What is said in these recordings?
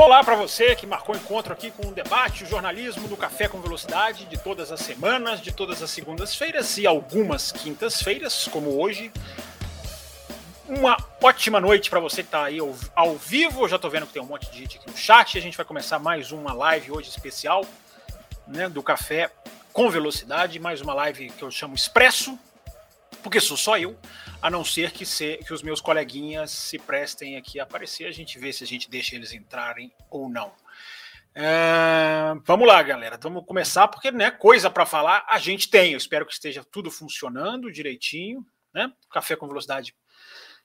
Olá para você que marcou encontro aqui com o debate, o jornalismo do Café com Velocidade de todas as semanas, de todas as segundas-feiras e algumas quintas-feiras, como hoje. Uma ótima noite para você que está aí ao, ao, vivo. Eu já estou vendo que tem um monte de gente aqui no chat. A gente vai começar mais uma live hoje especial né, do Café com Velocidade. Mais uma live que eu chamo Expresso, porque sou só eu a não ser que, se, que os meus coleguinhas se prestem aqui a aparecer, a gente vê se a gente deixa eles entrarem ou não. É, vamos lá, galera. Vamos começar, porque né, coisa para falar a gente tem. Eu espero que esteja tudo funcionando direitinho. Né? Café com velocidade,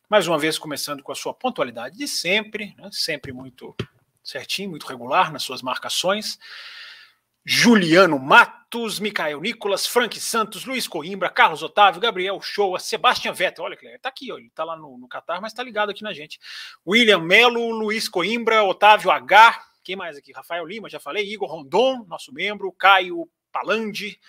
mais uma vez, começando com a sua pontualidade de sempre, né? sempre muito certinho, muito regular nas suas marcações. Juliano Matos, Micael Nicolas, Frank Santos, Luiz Coimbra, Carlos Otávio, Gabriel Shoa, Sebastian Vettel, olha que tá aqui, ó, ele tá lá no, no Qatar, mas tá ligado aqui na gente. William Melo, Luiz Coimbra, Otávio H, quem mais aqui? Rafael Lima, já falei, Igor Rondon, nosso membro, Caio Palandi,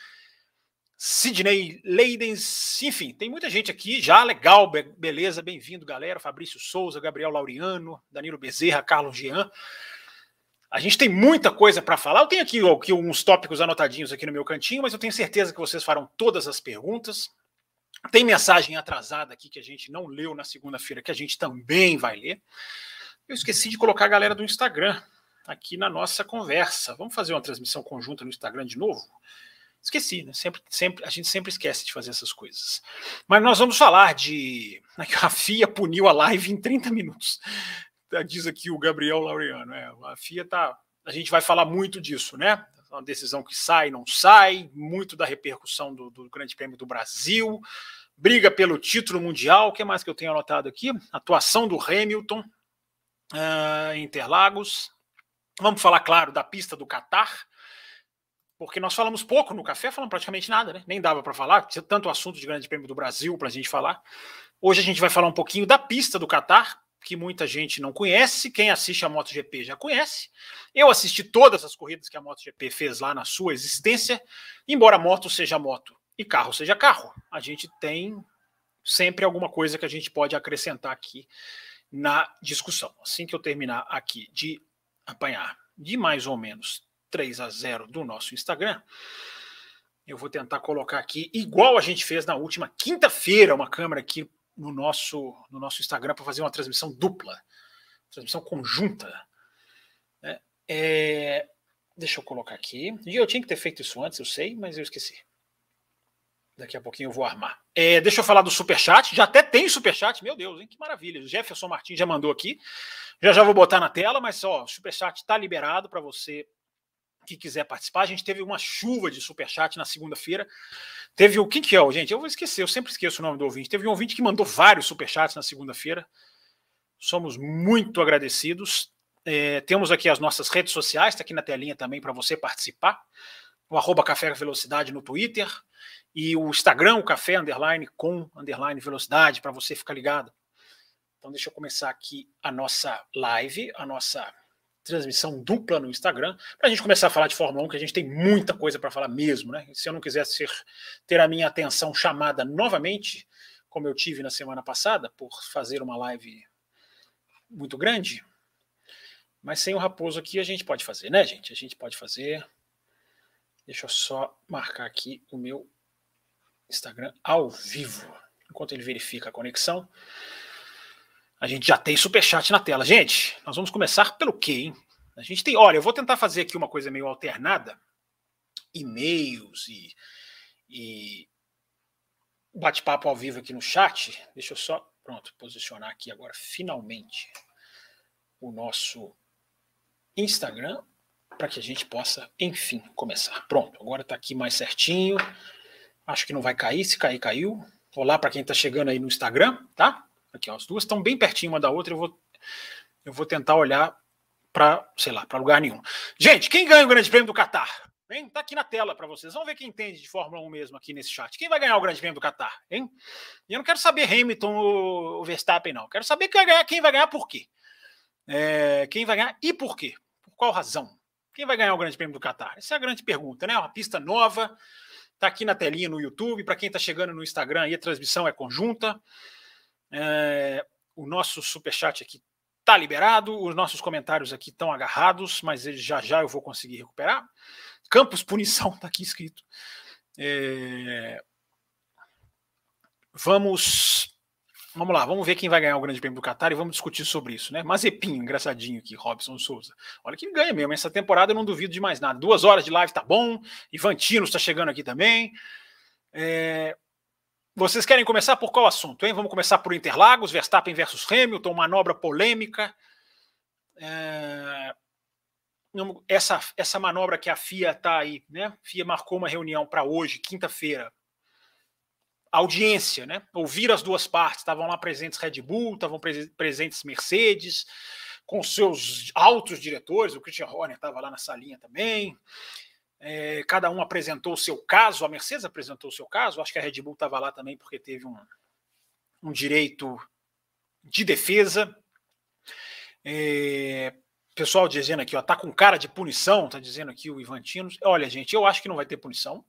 Sidney Leidens, enfim, tem muita gente aqui. Já, legal, be beleza, bem-vindo, galera, Fabrício Souza, Gabriel Lauriano, Danilo Bezerra, Carlos Jean, a gente tem muita coisa para falar. Eu tenho aqui, aqui uns tópicos anotadinhos aqui no meu cantinho, mas eu tenho certeza que vocês farão todas as perguntas. Tem mensagem atrasada aqui que a gente não leu na segunda-feira, que a gente também vai ler. Eu esqueci de colocar a galera do Instagram aqui na nossa conversa. Vamos fazer uma transmissão conjunta no Instagram de novo? Esqueci, né? Sempre, sempre, a gente sempre esquece de fazer essas coisas. Mas nós vamos falar de. Né, a FIA puniu a live em 30 minutos. Tá, diz aqui o Gabriel Laureano. É, a FIA tá. A gente vai falar muito disso, né? É uma decisão que sai, não sai, muito da repercussão do, do Grande Prêmio do Brasil, briga pelo título mundial. O que mais que eu tenho anotado aqui? Atuação do Hamilton uh, em Interlagos. Vamos falar, claro, da pista do Catar, porque nós falamos pouco no café, falamos praticamente nada, né? Nem dava para falar, tinha tanto assunto de Grande Prêmio do Brasil para a gente falar. Hoje a gente vai falar um pouquinho da pista do Catar, que muita gente não conhece. Quem assiste a MotoGP já conhece. Eu assisti todas as corridas que a MotoGP fez lá na sua existência. Embora moto seja moto e carro seja carro, a gente tem sempre alguma coisa que a gente pode acrescentar aqui na discussão. Assim que eu terminar aqui de apanhar de mais ou menos 3 a 0 do nosso Instagram, eu vou tentar colocar aqui, igual a gente fez na última quinta-feira, uma câmera aqui no nosso, no nosso Instagram para fazer uma transmissão dupla, transmissão conjunta. Né? É, deixa eu colocar aqui. E eu tinha que ter feito isso antes, eu sei, mas eu esqueci. Daqui a pouquinho eu vou armar. É, deixa eu falar do superchat. Já até tem superchat, meu Deus, hein? que maravilha. O Jefferson Martins já mandou aqui. Já já vou botar na tela, mas ó, o superchat está liberado para você que quiser participar. A gente teve uma chuva de superchat na segunda-feira. Teve o. Quem que é, gente? Eu vou esquecer, eu sempre esqueço o nome do ouvinte. Teve um ouvinte que mandou vários superchats na segunda-feira. Somos muito agradecidos. É, temos aqui as nossas redes sociais, está aqui na telinha também para você participar. O arroba Café Velocidade no Twitter e o Instagram, o Café Underline com Underline Velocidade, para você ficar ligado. Então, deixa eu começar aqui a nossa live, a nossa transmissão dupla no Instagram, para a gente começar a falar de Fórmula 1, que a gente tem muita coisa para falar mesmo, né? Se eu não quisesse ser, ter a minha atenção chamada novamente, como eu tive na semana passada, por fazer uma live muito grande, mas sem o Raposo aqui a gente pode fazer, né, gente? A gente pode fazer. Deixa eu só marcar aqui o meu Instagram ao vivo, enquanto ele verifica a conexão. A gente já tem superchat na tela. Gente, nós vamos começar pelo quê, hein? A gente tem. Olha, eu vou tentar fazer aqui uma coisa meio alternada. E-mails e, e bate-papo ao vivo aqui no chat. Deixa eu só, pronto, posicionar aqui agora finalmente o nosso Instagram para que a gente possa, enfim, começar. Pronto, agora está aqui mais certinho. Acho que não vai cair. Se cair, caiu. Olá para quem está chegando aí no Instagram, tá? Aqui, ó, as duas estão bem pertinho uma da outra. Eu vou, eu vou tentar olhar para, sei lá, para lugar nenhum. Gente, quem ganha o Grande Prêmio do Catar? Hein? Tá aqui na tela para vocês. Vamos ver quem entende de Fórmula 1 mesmo aqui nesse chat. Quem vai ganhar o Grande Prêmio do Qatar? Hein? E eu não quero saber Hamilton ou Verstappen, não. Quero saber quem vai ganhar, quem vai ganhar por quê. É, quem vai ganhar e por quê? Por qual razão? Quem vai ganhar o Grande Prêmio do Qatar? Essa é a grande pergunta, né? Uma pista nova, tá aqui na telinha no YouTube. Para quem está chegando no Instagram, aí a transmissão é conjunta. É, o nosso superchat aqui tá liberado, os nossos comentários aqui estão agarrados, mas já já eu vou conseguir recuperar. Campos Punição está aqui escrito. É... Vamos. Vamos lá, vamos ver quem vai ganhar o Grande Prêmio do Qatar e vamos discutir sobre isso, né? Mazepinho, engraçadinho aqui, Robson Souza. Olha que ganha mesmo. Essa temporada eu não duvido de mais nada. Duas horas de live tá bom. Ivantino está chegando aqui também. É... Vocês querem começar por qual assunto, hein? Vamos começar por Interlagos, Verstappen versus Hamilton, manobra polêmica. É essa, essa manobra que a FIA está aí, né? A FIA marcou uma reunião para hoje, quinta-feira. Audiência, né? Ouvir as duas partes. Estavam lá presentes Red Bull, estavam presentes Mercedes, com seus altos diretores. O Christian Horner estava lá na salinha também. É, cada um apresentou o seu caso. A Mercedes apresentou o seu caso. Acho que a Red Bull estava lá também porque teve um, um direito de defesa. É, pessoal dizendo aqui, ó, tá com cara de punição, tá dizendo aqui o Ivantino. Olha, gente, eu acho que não vai ter punição.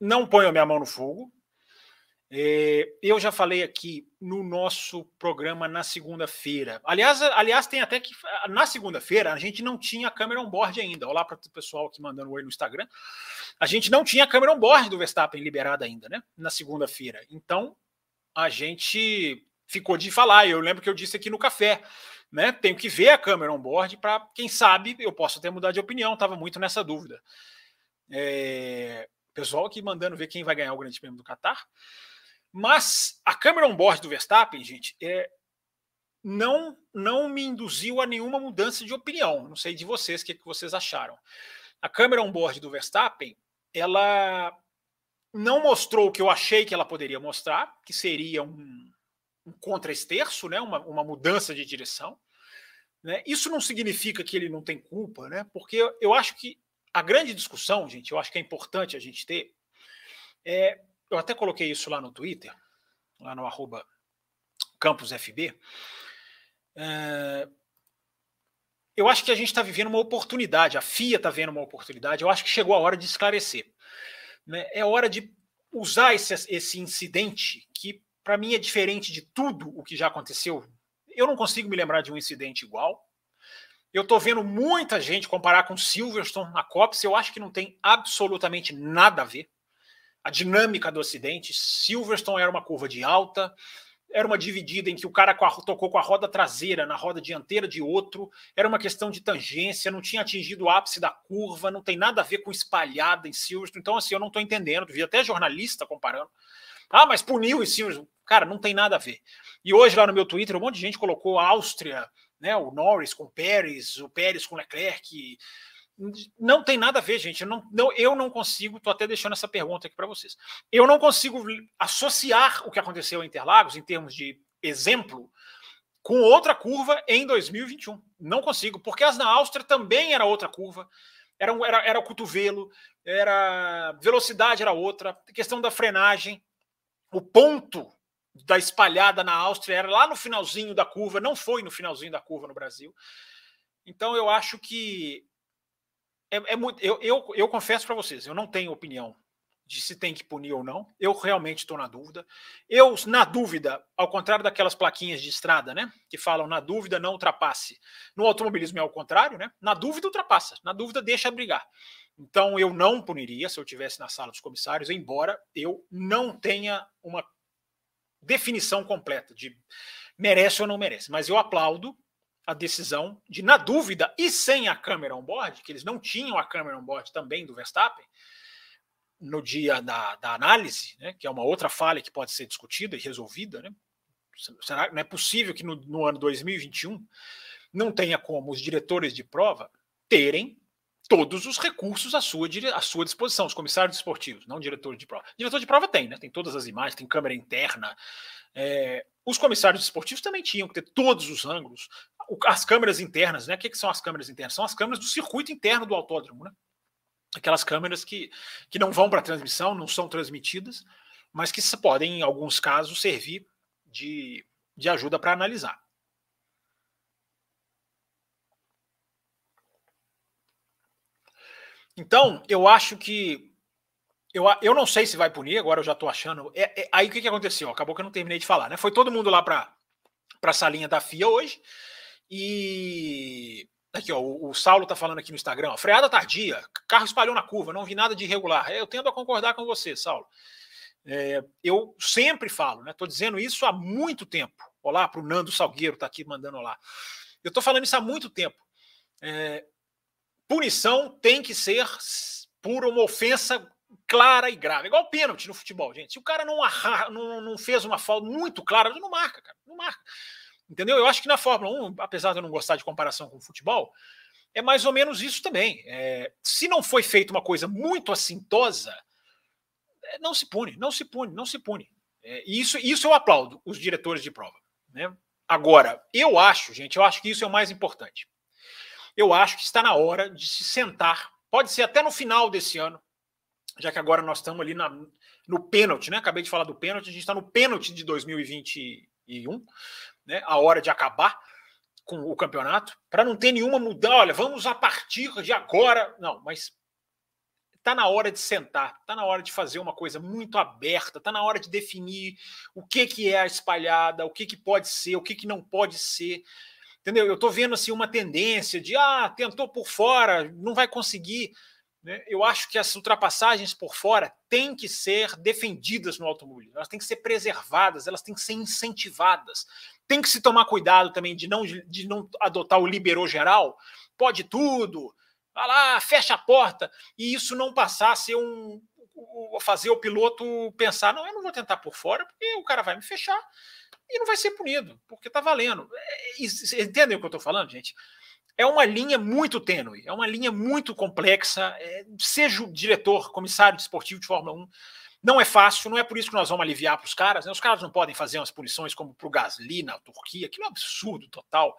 Não ponho a minha mão no fogo. É, eu já falei aqui no nosso programa na segunda-feira. Aliás, aliás, tem até que na segunda-feira a gente não tinha câmera on board ainda. Olá para o pessoal aqui mandando oi no Instagram. A gente não tinha câmera on board do Verstappen liberada ainda, né? Na segunda-feira. Então a gente ficou de falar. Eu lembro que eu disse aqui no café né? Tenho que ver a câmera on board para, quem sabe, eu posso até mudar de opinião. Estava muito nessa dúvida. É, pessoal aqui mandando ver quem vai ganhar o Grande Prêmio do Qatar. Mas a câmera on board do Verstappen, gente, é, não não me induziu a nenhuma mudança de opinião. Não sei de vocês o que, que vocês acharam. A câmera on board do Verstappen, ela não mostrou o que eu achei que ela poderia mostrar, que seria um, um contra-esterço, né? uma, uma mudança de direção. Né? Isso não significa que ele não tem culpa, né? porque eu acho que a grande discussão, gente, eu acho que é importante a gente ter, é, eu até coloquei isso lá no Twitter, lá no arroba campusfb, é, eu acho que a gente está vivendo uma oportunidade, a FIA está vendo uma oportunidade, eu acho que chegou a hora de esclarecer. Né? É hora de usar esse, esse incidente que para mim é diferente de tudo o que já aconteceu. Eu não consigo me lembrar de um incidente igual. Eu estou vendo muita gente comparar com Silverstone na Copse. Eu acho que não tem absolutamente nada a ver. A dinâmica do acidente. Silverstone era uma curva de alta, era uma dividida em que o cara tocou com a roda traseira na roda dianteira de outro, era uma questão de tangência, não tinha atingido o ápice da curva, não tem nada a ver com espalhada em Silverstone. Então, assim, eu não estou entendendo. Vi até jornalista comparando. Ah, mas puniu em Silverstone. Cara, não tem nada a ver. E hoje lá no meu Twitter, um monte de gente colocou a Áustria, né, o Norris com o Pérez, o Pérez com o Leclerc. Não tem nada a ver, gente. Eu não, não, eu não consigo, estou até deixando essa pergunta aqui para vocês. Eu não consigo associar o que aconteceu em Interlagos, em termos de exemplo, com outra curva em 2021. Não consigo, porque as na Áustria também era outra curva. Era, era, era o cotovelo, era velocidade era outra, questão da frenagem, o ponto da espalhada na Áustria era lá no finalzinho da curva, não foi no finalzinho da curva no Brasil. Então eu acho que é, é muito. Eu, eu, eu confesso para vocês, eu não tenho opinião de se tem que punir ou não. Eu realmente estou na dúvida. Eu, na dúvida, ao contrário daquelas plaquinhas de estrada, né? Que falam na dúvida não ultrapasse. No automobilismo é o contrário, né? Na dúvida ultrapassa, na dúvida deixa brigar. Então eu não puniria se eu tivesse na sala dos comissários, embora eu não tenha uma definição completa de merece ou não merece. Mas eu aplaudo a decisão de, na dúvida e sem a câmera on board, que eles não tinham a câmera on board também do Verstappen, no dia da, da análise, né, que é uma outra falha que pode ser discutida e resolvida. Né? Será não é possível que no, no ano 2021 não tenha como os diretores de prova terem todos os recursos à sua, à sua disposição, os comissários esportivos, não diretor de prova. Diretor de prova tem, né? Tem todas as imagens, tem câmera interna. É, os comissários esportivos também tinham que ter todos os ângulos. As câmeras internas, né? O que, que são as câmeras internas? São as câmeras do circuito interno do autódromo, né? aquelas câmeras que, que não vão para transmissão, não são transmitidas, mas que podem, em alguns casos, servir de, de ajuda para analisar. Então, eu acho que. Eu, eu não sei se vai punir, agora eu já estou achando. É, é, aí o que, que aconteceu? Acabou que eu não terminei de falar, né? Foi todo mundo lá para a salinha da FIA hoje. E. Aqui, ó, o, o Saulo está falando aqui no Instagram, ó, freada tardia, carro espalhou na curva, não vi nada de irregular. Eu tendo a concordar com você, Saulo. É, eu sempre falo, né? Estou dizendo isso há muito tempo. Olá para o Nando Salgueiro, está aqui mandando olá. Eu estou falando isso há muito tempo. É, punição tem que ser por uma ofensa clara e grave. Igual pênalti no futebol, gente. Se o cara não, arra, não, não fez uma falta muito clara, não marca, cara. Não marca. Entendeu? Eu acho que na Fórmula 1, apesar de eu não gostar de comparação com o futebol, é mais ou menos isso também. É, se não foi feita uma coisa muito assintosa, é, não se pune, não se pune, não se pune. É, isso, isso eu aplaudo, os diretores de prova. Né? Agora, eu acho, gente, eu acho que isso é o mais importante eu acho que está na hora de se sentar. Pode ser até no final desse ano, já que agora nós estamos ali na, no pênalti, né? Acabei de falar do pênalti, a gente está no pênalti de 2021, né? A hora de acabar com o campeonato, para não ter nenhuma mudança. Olha, vamos a partir de agora. Não, mas está na hora de sentar, está na hora de fazer uma coisa muito aberta, está na hora de definir o que, que é a espalhada, o que, que pode ser, o que, que não pode ser. Entendeu? Eu estou vendo assim uma tendência de ah, tentou por fora, não vai conseguir. Né? Eu acho que as ultrapassagens por fora têm que ser defendidas no automobilismo, elas têm que ser preservadas, elas têm que ser incentivadas. Tem que se tomar cuidado também de não, de não adotar o liberou geral, pode tudo, vai lá, fecha a porta, e isso não passar a ser um. fazer o piloto pensar, não, eu não vou tentar por fora, porque o cara vai me fechar e não vai ser punido, porque está valendo. É, entendem o que eu estou falando, gente? É uma linha muito tênue, é uma linha muito complexa. É, seja o diretor, comissário de esportivo de Fórmula 1, não é fácil, não é por isso que nós vamos aliviar para os caras. Né? Os caras não podem fazer umas punições como para o Gasly na Turquia, que é um absurdo total.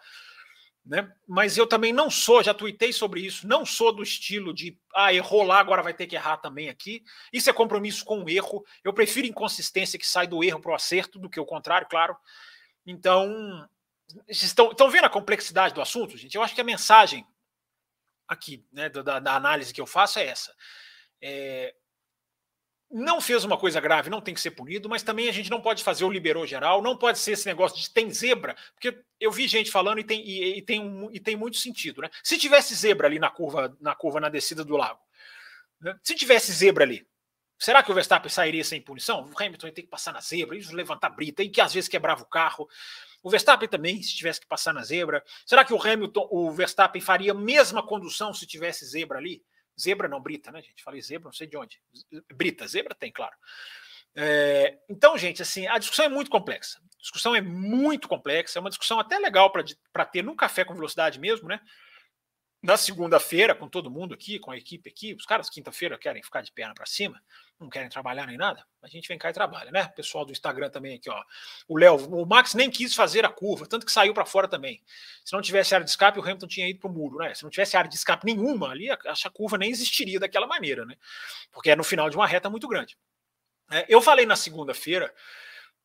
Né? Mas eu também não sou, já tuitei sobre isso, não sou do estilo de ah, errou lá, agora vai ter que errar também aqui. Isso é compromisso com o erro. Eu prefiro inconsistência que sai do erro para o acerto do que o contrário, claro. Então, estão, estão vendo a complexidade do assunto, gente? Eu acho que a mensagem aqui, né, da, da análise que eu faço é essa. É, não fez uma coisa grave, não tem que ser punido, mas também a gente não pode fazer o liberou geral, não pode ser esse negócio de tem zebra, porque eu vi gente falando e tem, e, e tem, um, e tem muito sentido, né? Se tivesse zebra ali na curva, na curva na descida do lago, né? se tivesse zebra ali, será que o Verstappen sairia sem punição? O Hamilton ia ter que passar na zebra, isso levantar brita, e que às vezes quebrava o carro. O Verstappen também, se tivesse que passar na zebra. Será que o Hamilton, o Verstappen faria a mesma condução se tivesse zebra ali? Zebra não, Brita, né, gente? Falei zebra, não sei de onde. Brita, zebra tem, claro. É, então, gente, assim, a discussão é muito complexa. A discussão é muito complexa, é uma discussão até legal para ter num café com velocidade mesmo, né? Na segunda-feira, com todo mundo aqui, com a equipe aqui, os caras quinta-feira querem ficar de perna para cima, não querem trabalhar nem nada, a gente vem cá e trabalha, né? Pessoal do Instagram também aqui, ó. O Léo, o Max nem quis fazer a curva, tanto que saiu para fora também. Se não tivesse área de escape, o Hamilton tinha ido para o muro, né? Se não tivesse área de escape nenhuma ali, essa curva nem existiria daquela maneira, né? Porque é no final de uma reta muito grande. É, eu falei na segunda-feira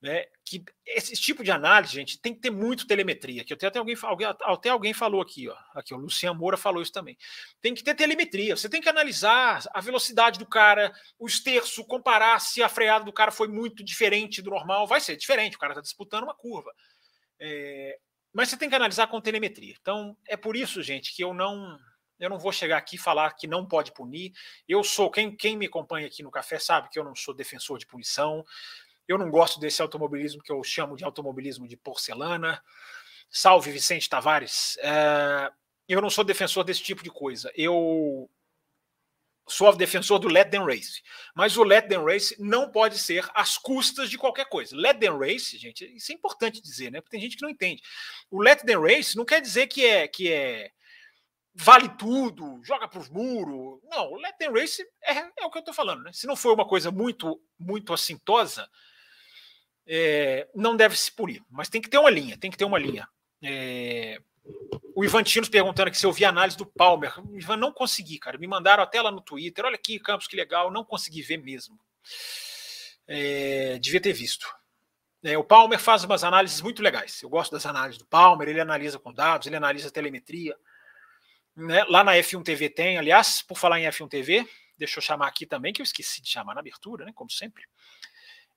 né, que esse tipo de análise, gente, tem que ter muito telemetria. Que até, até, alguém, até alguém falou aqui, ó, aqui o Luciano Moura falou isso também. Tem que ter telemetria. Você tem que analisar a velocidade do cara, o esterço, comparar se a freada do cara foi muito diferente do normal. Vai ser diferente, o cara está disputando uma curva. É, mas você tem que analisar com telemetria. Então, é por isso, gente, que eu não eu não vou chegar aqui e falar que não pode punir. Eu sou, quem, quem me acompanha aqui no café sabe que eu não sou defensor de punição. Eu não gosto desse automobilismo que eu chamo de automobilismo de porcelana. Salve Vicente Tavares. É, eu não sou defensor desse tipo de coisa. Eu sou defensor do let them race. Mas o let them race não pode ser às custas de qualquer coisa. Let them race, gente, isso é importante dizer, né? Porque tem gente que não entende. O let them race não quer dizer que é que é vale tudo, joga para os muros. Não, o let them race é, é o que eu estou falando, né? Se não for uma coisa muito muito assintosa, é, não deve se punir, mas tem que ter uma linha, tem que ter uma linha. É, o Ivan Tinos perguntando aqui se eu vi a análise do Palmer. Ivan, não consegui, cara. Me mandaram até lá no Twitter. Olha aqui, Campos, que legal. Não consegui ver mesmo. É, devia ter visto. É, o Palmer faz umas análises muito legais. Eu gosto das análises do Palmer. Ele analisa com dados, ele analisa telemetria. Né? Lá na F1 TV tem, aliás, por falar em F1 TV, deixa eu chamar aqui também, que eu esqueci de chamar na abertura, né? Como sempre.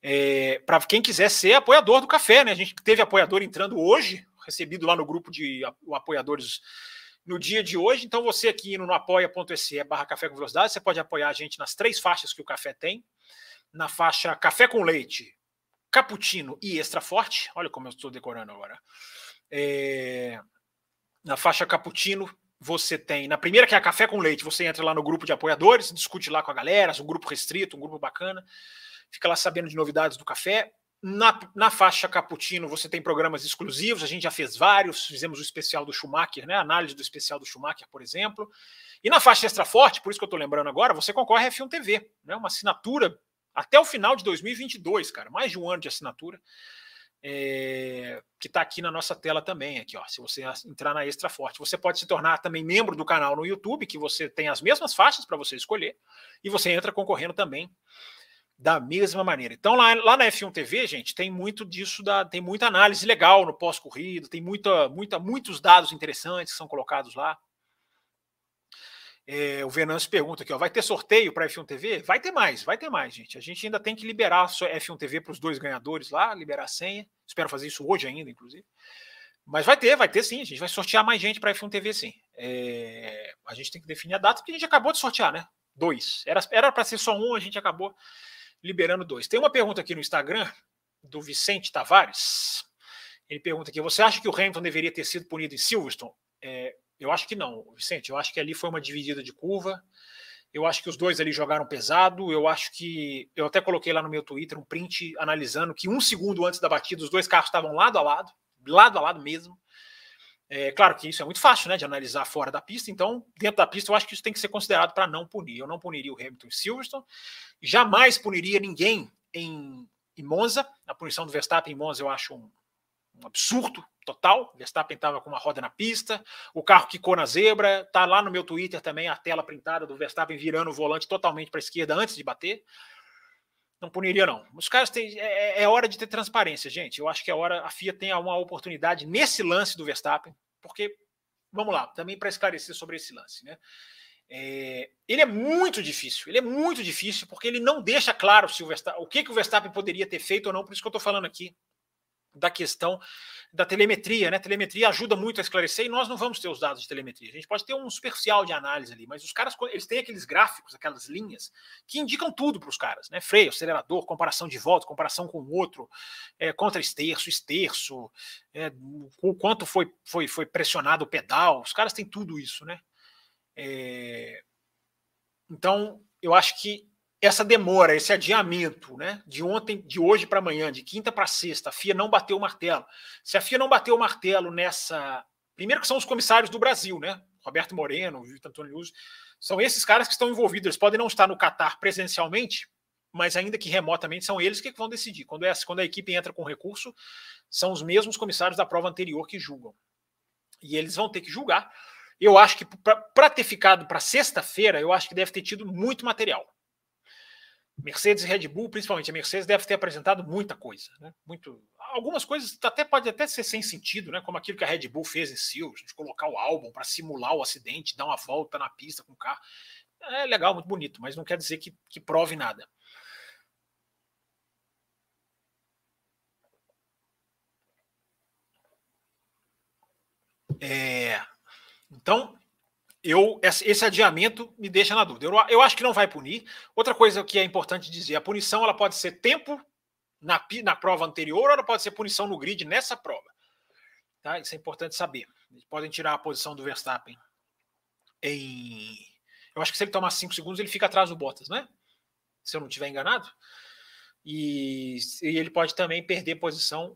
É, Para quem quiser ser apoiador do café, né? A gente teve apoiador entrando hoje, recebido lá no grupo de apoiadores no dia de hoje. Então, você aqui no apoia.se barra café com velocidade, você pode apoiar a gente nas três faixas que o café tem. Na faixa café com leite, cappuccino e extra forte. Olha como eu estou decorando agora. É, na faixa cappuccino, você tem, na primeira que é a café com leite, você entra lá no grupo de apoiadores, discute lá com a galera, um grupo restrito, um grupo bacana, fica lá sabendo de novidades do café. Na, na faixa Cappuccino você tem programas exclusivos, a gente já fez vários, fizemos o especial do Schumacher, né? Análise do especial do Schumacher, por exemplo. E na faixa Extra Forte, por isso que eu estou lembrando agora, você concorre a F1 TV, né? Uma assinatura até o final de 2022, cara, mais de um ano de assinatura. É, que está aqui na nossa tela também, aqui, ó. Se você entrar na Extra Forte, você pode se tornar também membro do canal no YouTube, que você tem as mesmas faixas para você escolher, e você entra concorrendo também da mesma maneira. Então, lá, lá na F1 TV, gente, tem muito disso, da, tem muita análise legal no pós-corrido, tem muita, muita, muitos dados interessantes que são colocados lá. É, o Venâncio pergunta aqui, ó, vai ter sorteio para F1 TV? Vai ter mais, vai ter mais, gente. A gente ainda tem que liberar a F1 TV para os dois ganhadores lá, liberar a senha. Espero fazer isso hoje ainda, inclusive. Mas vai ter, vai ter sim. A gente vai sortear mais gente para F1 TV, sim. É, a gente tem que definir a data, porque a gente acabou de sortear, né? Dois. Era para ser só um, a gente acabou liberando dois. Tem uma pergunta aqui no Instagram do Vicente Tavares. Ele pergunta aqui: você acha que o Hamilton deveria ter sido punido em Silverstone? É, eu acho que não, Vicente. Eu acho que ali foi uma dividida de curva. Eu acho que os dois ali jogaram pesado. Eu acho que. Eu até coloquei lá no meu Twitter um print analisando que um segundo antes da batida, os dois carros estavam lado a lado, lado a lado mesmo. É claro que isso é muito fácil né, de analisar fora da pista, então, dentro da pista, eu acho que isso tem que ser considerado para não punir. Eu não puniria o Hamilton e Silverstone, jamais puniria ninguém em, em Monza. A punição do Verstappen em Monza eu acho um, um absurdo total. O Verstappen estava com uma roda na pista, o carro quicou na zebra. Tá lá no meu Twitter também a tela printada do Verstappen virando o volante totalmente para a esquerda antes de bater. Não puniria, não. Os caras têm. É, é, é, hora de ter transparência, gente. Eu acho que é hora. A FIA tem uma oportunidade nesse lance do Verstappen, porque, vamos lá, também para esclarecer sobre esse lance, né? É, ele é muito difícil, ele é muito difícil, porque ele não deixa claro se o, o que, que o Verstappen poderia ter feito ou não, por isso que eu estou falando aqui da questão da telemetria, né? Telemetria ajuda muito a esclarecer e nós não vamos ter os dados de telemetria. A gente pode ter um superficial de análise ali, mas os caras eles têm aqueles gráficos, aquelas linhas que indicam tudo para os caras, né? Freio, acelerador, comparação de volta, comparação com o outro, é, contra esterço, esterço, é, o quanto foi, foi, foi pressionado o pedal. Os caras têm tudo isso, né? É, então, eu acho que essa demora, esse adiamento, né, de ontem, de hoje para amanhã, de quinta para sexta, a FIA não bateu o martelo. Se a FIA não bateu o martelo nessa, primeiro que são os comissários do Brasil, né, Roberto Moreno, Vitor Antônio Luz, são esses caras que estão envolvidos. Eles podem não estar no Catar presencialmente, mas ainda que remotamente são eles que vão decidir. Quando, é, quando a equipe entra com recurso, são os mesmos comissários da prova anterior que julgam. E eles vão ter que julgar. Eu acho que para ter ficado para sexta-feira, eu acho que deve ter tido muito material. Mercedes e Red Bull, principalmente a Mercedes, deve ter apresentado muita coisa, né? Muito, algumas coisas até pode até ser sem sentido, né? Como aquilo que a Red Bull fez em Silverstone, de colocar o álbum para simular o acidente, dar uma volta na pista com o carro. É legal, muito bonito, mas não quer dizer que, que prove nada. É, então, eu esse adiamento me deixa na dúvida. Eu, eu acho que não vai punir. Outra coisa que é importante dizer, a punição ela pode ser tempo na, na prova anterior ou ela pode ser punição no grid nessa prova. Tá? Isso é importante saber. Eles podem tirar a posição do Verstappen em. Eu acho que se ele tomar 5 segundos, ele fica atrás do Bottas, né? Se eu não estiver enganado. E, e ele pode também perder posição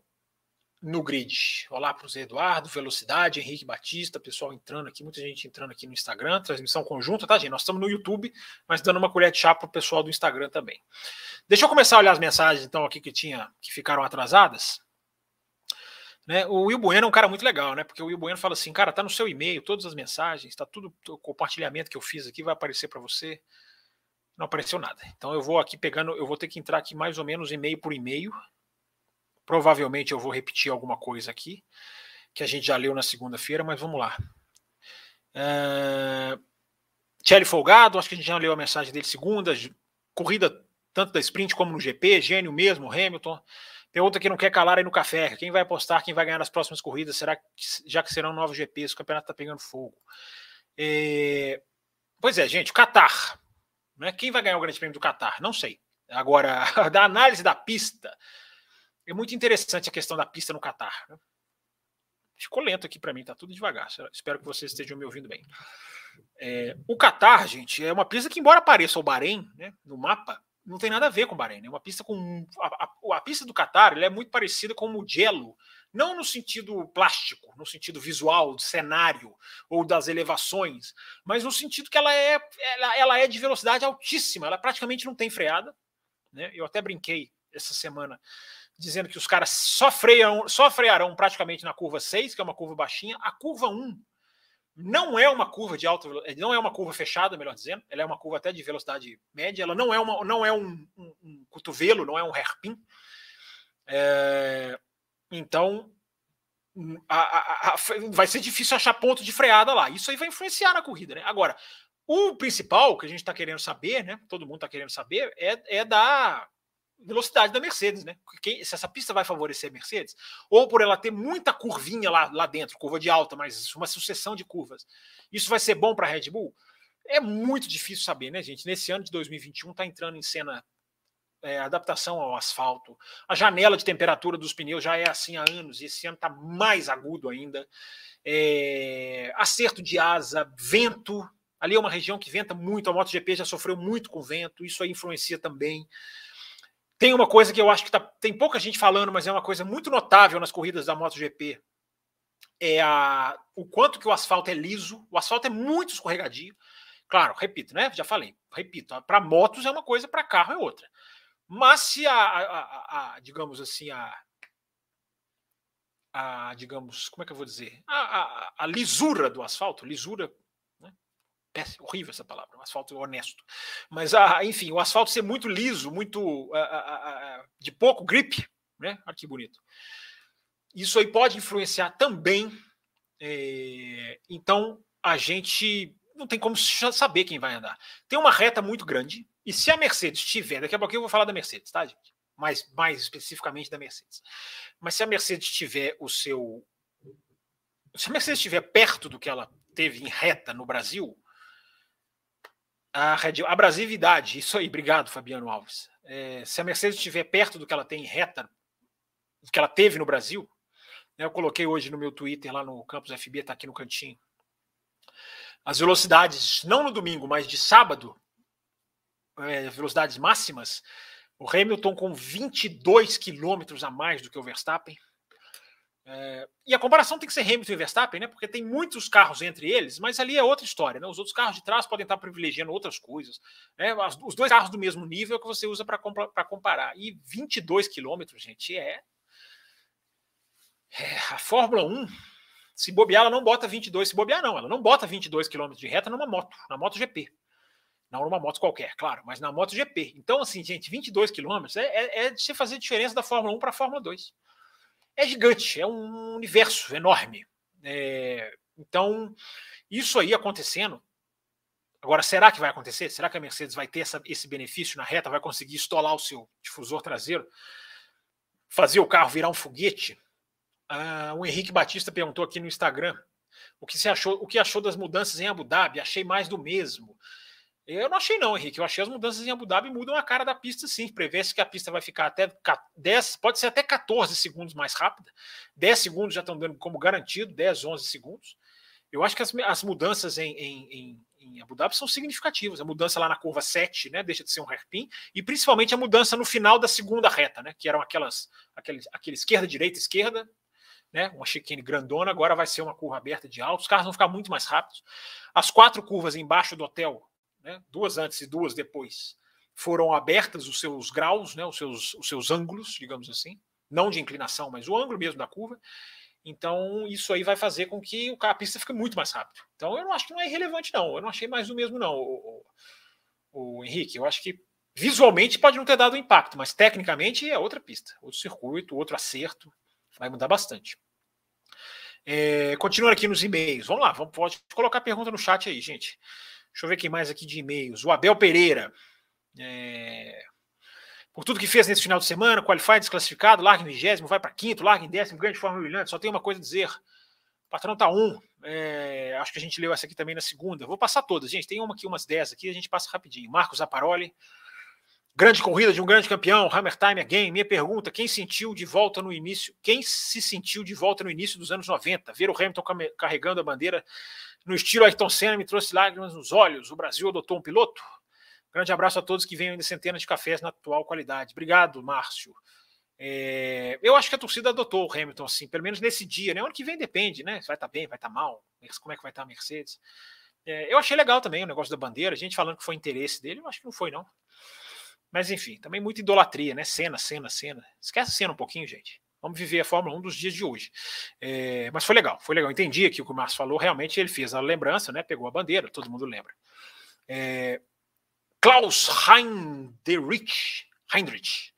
no grid. Olá para o Zé Eduardo, Velocidade, Henrique Batista, pessoal entrando aqui, muita gente entrando aqui no Instagram, transmissão conjunta, tá, gente? Nós estamos no YouTube, mas dando uma colher de chá para o pessoal do Instagram também. Deixa eu começar a olhar as mensagens, então, aqui que tinha, que ficaram atrasadas. Né? O Will Bueno é um cara muito legal, né? Porque o Will Bueno fala assim, cara, tá no seu e-mail, todas as mensagens, tá tudo, o compartilhamento que eu fiz aqui vai aparecer para você. Não apareceu nada. Então eu vou aqui pegando, eu vou ter que entrar aqui mais ou menos e-mail por e-mail. Provavelmente eu vou repetir alguma coisa aqui que a gente já leu na segunda-feira, mas vamos lá. Uh, Folgado, acho que a gente já leu a mensagem dele segunda, corrida tanto da sprint como no GP, gênio mesmo, Hamilton. Pergunta que não quer calar aí no café. Quem vai apostar, quem vai ganhar nas próximas corridas? Será que já que serão novos GPs? O campeonato está pegando fogo. É... Pois é, gente, o Qatar. Né? Quem vai ganhar o Grande Prêmio do Qatar? Não sei. Agora, da análise da pista, é muito interessante a questão da pista no Qatar. Né? Ficou lento aqui para mim, tá tudo devagar. Espero que vocês estejam me ouvindo bem. É, o Qatar, gente, é uma pista que, embora pareça o Bahrein, né, no mapa, não tem nada a ver com o Bahrein. É né? uma pista com. A, a, a pista do Qatar é muito parecida com o Mugello, não no sentido plástico, no sentido visual, do cenário ou das elevações, mas no sentido que ela é, ela, ela é de velocidade altíssima, ela praticamente não tem freada. Né? Eu até brinquei essa semana dizendo que os caras só, freiam, só frearão praticamente na curva 6, que é uma curva baixinha. A curva 1 não é uma curva de alta não é uma curva fechada, melhor dizendo, ela é uma curva até de velocidade média, ela não é, uma, não é um, um, um cotovelo, não é um hairpin. É, então, a, a, a, vai ser difícil achar ponto de freada lá. Isso aí vai influenciar na corrida, né? Agora, o principal que a gente está querendo saber, né? Todo mundo está querendo saber, é, é da velocidade da Mercedes, né? Quem, se essa pista vai favorecer a Mercedes, ou por ela ter muita curvinha lá, lá dentro, curva de alta, mas uma sucessão de curvas, isso vai ser bom para a Red Bull? É muito difícil saber, né, gente? Nesse ano de 2021 está entrando em cena é, adaptação ao asfalto. A janela de temperatura dos pneus já é assim há anos, e esse ano está mais agudo ainda. É, acerto de asa, vento. Ali é uma região que venta muito, a MotoGP já sofreu muito com vento, isso aí influencia também. Tem uma coisa que eu acho que tá, tem pouca gente falando, mas é uma coisa muito notável nas corridas da MotoGP. É a, o quanto que o asfalto é liso. O asfalto é muito escorregadio. Claro, repito, né? Já falei, repito, para motos é uma coisa, para carro é outra. Mas se a, a, a, digamos assim, a, a, digamos, como é que eu vou dizer? A, a, a lisura do asfalto, lisura péssimo, horrível essa palavra, um asfalto honesto. Mas, ah, enfim, o asfalto ser muito liso, muito ah, ah, de pouco grip, né? Olha que bonito. Isso aí pode influenciar também. É, então, a gente não tem como saber quem vai andar. Tem uma reta muito grande, e se a Mercedes tiver, daqui a pouco eu vou falar da Mercedes, tá, gente? Mais, mais especificamente da Mercedes. Mas se a Mercedes tiver o seu. Se a Mercedes estiver perto do que ela teve em reta no Brasil, a abrasividade, isso aí, obrigado, Fabiano Alves. É, se a Mercedes estiver perto do que ela tem em reta, do que ela teve no Brasil, né, eu coloquei hoje no meu Twitter, lá no Campus FB, está aqui no cantinho. As velocidades, não no domingo, mas de sábado, é, velocidades máximas, o Hamilton com 22 quilômetros a mais do que o Verstappen. É, e a comparação tem que ser Hamilton e Verstappen, né? Porque tem muitos carros entre eles, mas ali é outra história, né? Os outros carros de trás podem estar privilegiando outras coisas. Né? Os dois carros do mesmo nível é que você usa para comparar. E 22 quilômetros, gente, é... é. A Fórmula 1, se bobear, ela não bota 22. Se bobear, não, ela não bota 22 quilômetros de reta numa moto, na moto GP. Não numa moto qualquer, claro, mas na moto GP. Então, assim, gente, 22 quilômetros é, é, é de se fazer diferença da Fórmula 1 para a Fórmula 2 é gigante, é um universo enorme. É, então, isso aí acontecendo. Agora, será que vai acontecer? Será que a Mercedes vai ter essa, esse benefício na reta? Vai conseguir estolar o seu difusor traseiro? Fazer o carro virar um foguete? Ah, o Henrique Batista perguntou aqui no Instagram o que, você achou, o que achou das mudanças em Abu Dhabi. Achei mais do mesmo. Eu não achei, não, Henrique. Eu achei as mudanças em Abu Dhabi mudam a cara da pista, sim. Prevê-se que a pista vai ficar até 10, pode ser até 14 segundos mais rápida. 10 segundos já estão dando como garantido, 10, 11 segundos. Eu acho que as, as mudanças em, em, em, Abu Dhabi são significativas. A mudança lá na curva 7, né, deixa de ser um hairpin, e principalmente a mudança no final da segunda reta, né, que eram aquelas, aquele, aquele esquerda, direita, esquerda, né, uma chicane grandona, agora vai ser uma curva aberta de alto, os carros vão ficar muito mais rápidos. As quatro curvas embaixo do hotel né, duas antes e duas depois, foram abertas os seus graus, né, os, seus, os seus ângulos, digamos assim. não de inclinação, mas o ângulo mesmo da curva. Então, isso aí vai fazer com que a pista fique muito mais rápido. Então, eu não acho que não é irrelevante, não. Eu não achei mais do mesmo, não, o, o, o Henrique. Eu acho que visualmente pode não ter dado impacto, mas tecnicamente é outra pista, outro circuito, outro acerto. Vai mudar bastante. É, continuando aqui nos e-mails. Vamos lá, vamos, pode colocar pergunta no chat aí, gente. Deixa eu ver quem mais aqui de e-mails. O Abel Pereira. É, por tudo que fez nesse final de semana, qualify desclassificado, larga em vigésimo, vai para quinto, larga em décimo, grande forma brilhante. Só tem uma coisa a dizer. O patrão tá um. É, acho que a gente leu essa aqui também na segunda. Vou passar todas, gente. Tem uma aqui, umas dez aqui, a gente passa rapidinho. Marcos Aparoli. Grande corrida de um grande campeão, Hammer Time Again. Minha pergunta: quem sentiu de volta no início? Quem se sentiu de volta no início dos anos 90? Ver o Hamilton carregando a bandeira no estilo Ayrton Senna me trouxe lágrimas nos olhos. O Brasil adotou um piloto? Grande abraço a todos que venham de centenas de cafés na atual qualidade. Obrigado, Márcio. É, eu acho que a torcida adotou o Hamilton, assim, pelo menos nesse dia, né? Ano que vem depende, né? Vai estar tá bem, vai estar tá mal, como é que vai estar tá a Mercedes. É, eu achei legal também o negócio da bandeira, a gente falando que foi interesse dele, eu acho que não foi, não. Mas enfim, também muita idolatria, né? Cena, cena, cena. Esquece a cena um pouquinho, gente. Vamos viver a Fórmula 1 dos dias de hoje. É, mas foi legal, foi legal. Entendi aqui o que o Márcio falou. Realmente ele fez a lembrança, né? Pegou a bandeira, todo mundo lembra. É, Klaus Heinrich. Heinrich.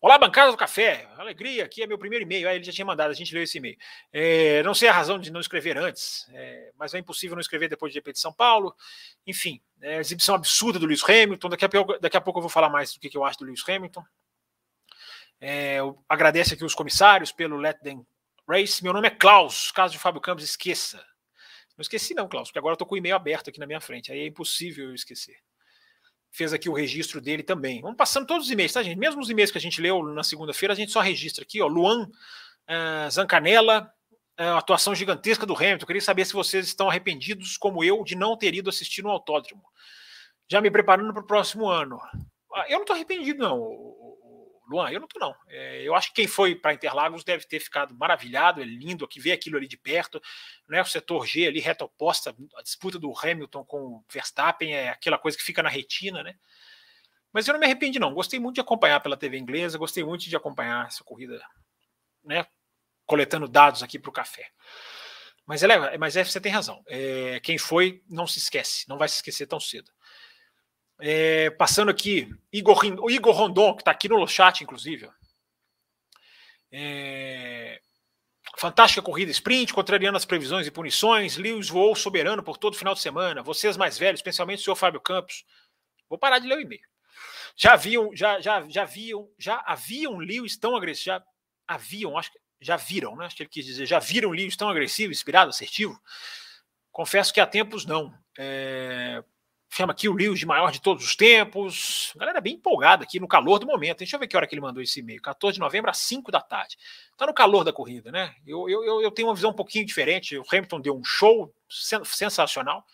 Olá, bancada do café. Alegria, aqui é meu primeiro e-mail. Ah, ele já tinha mandado, a gente leu esse e-mail. É, não sei a razão de não escrever antes, é, mas é impossível não escrever depois do GP de São Paulo. Enfim, é, exibição absurda do Lewis Hamilton. Daqui a, daqui a pouco eu vou falar mais do que, que eu acho do Lewis Hamilton. É, agradece aqui os comissários pelo Let Them Race. Meu nome é Klaus, caso de Fábio Campos, esqueça. Não esqueci, não, Klaus, porque agora eu estou com o e-mail aberto aqui na minha frente. Aí é impossível eu esquecer fez aqui o registro dele também. Vamos passando todos os e-mails, tá, gente? Mesmo os e-mails que a gente leu na segunda-feira, a gente só registra aqui, ó. Luan uh, Zancanella, uh, atuação gigantesca do Hamilton. Queria saber se vocês estão arrependidos, como eu, de não ter ido assistir no autódromo. Já me preparando para o próximo ano. Ah, eu não estou arrependido, não. Luan, eu não tô, não. É, eu acho que quem foi para Interlagos deve ter ficado maravilhado, é lindo aqui, ver aquilo ali de perto. Né? O setor G ali, reta oposta, a disputa do Hamilton com o Verstappen é aquela coisa que fica na retina, né? Mas eu não me arrependi, não. Gostei muito de acompanhar pela TV inglesa, gostei muito de acompanhar essa corrida, né? Coletando dados aqui para o café. Mas, é, mas é, você tem razão. É, quem foi, não se esquece, não vai se esquecer tão cedo. É, passando aqui, Igor, o Igor Rondon, que está aqui no chat, inclusive. É, fantástica corrida sprint, contrariando as previsões e punições. Lewis voou soberano por todo o final de semana. Vocês mais velhos, especialmente o senhor Fábio Campos. Vou parar de ler o e-mail. Já viam, já, já, já viam, já haviam Lewis tão agressivo, já haviam, acho que já viram, né? Acho que ele quis dizer, já viram Lewis tão agressivo, inspirado, assertivo? Confesso que há tempos não. É, chama aqui o de maior de todos os tempos. A galera bem empolgada aqui no calor do momento. Deixa eu ver que hora que ele mandou esse e-mail. 14 de novembro às 5 da tarde. Está no calor da corrida, né? Eu, eu, eu tenho uma visão um pouquinho diferente. O Hamilton deu um show sensacional,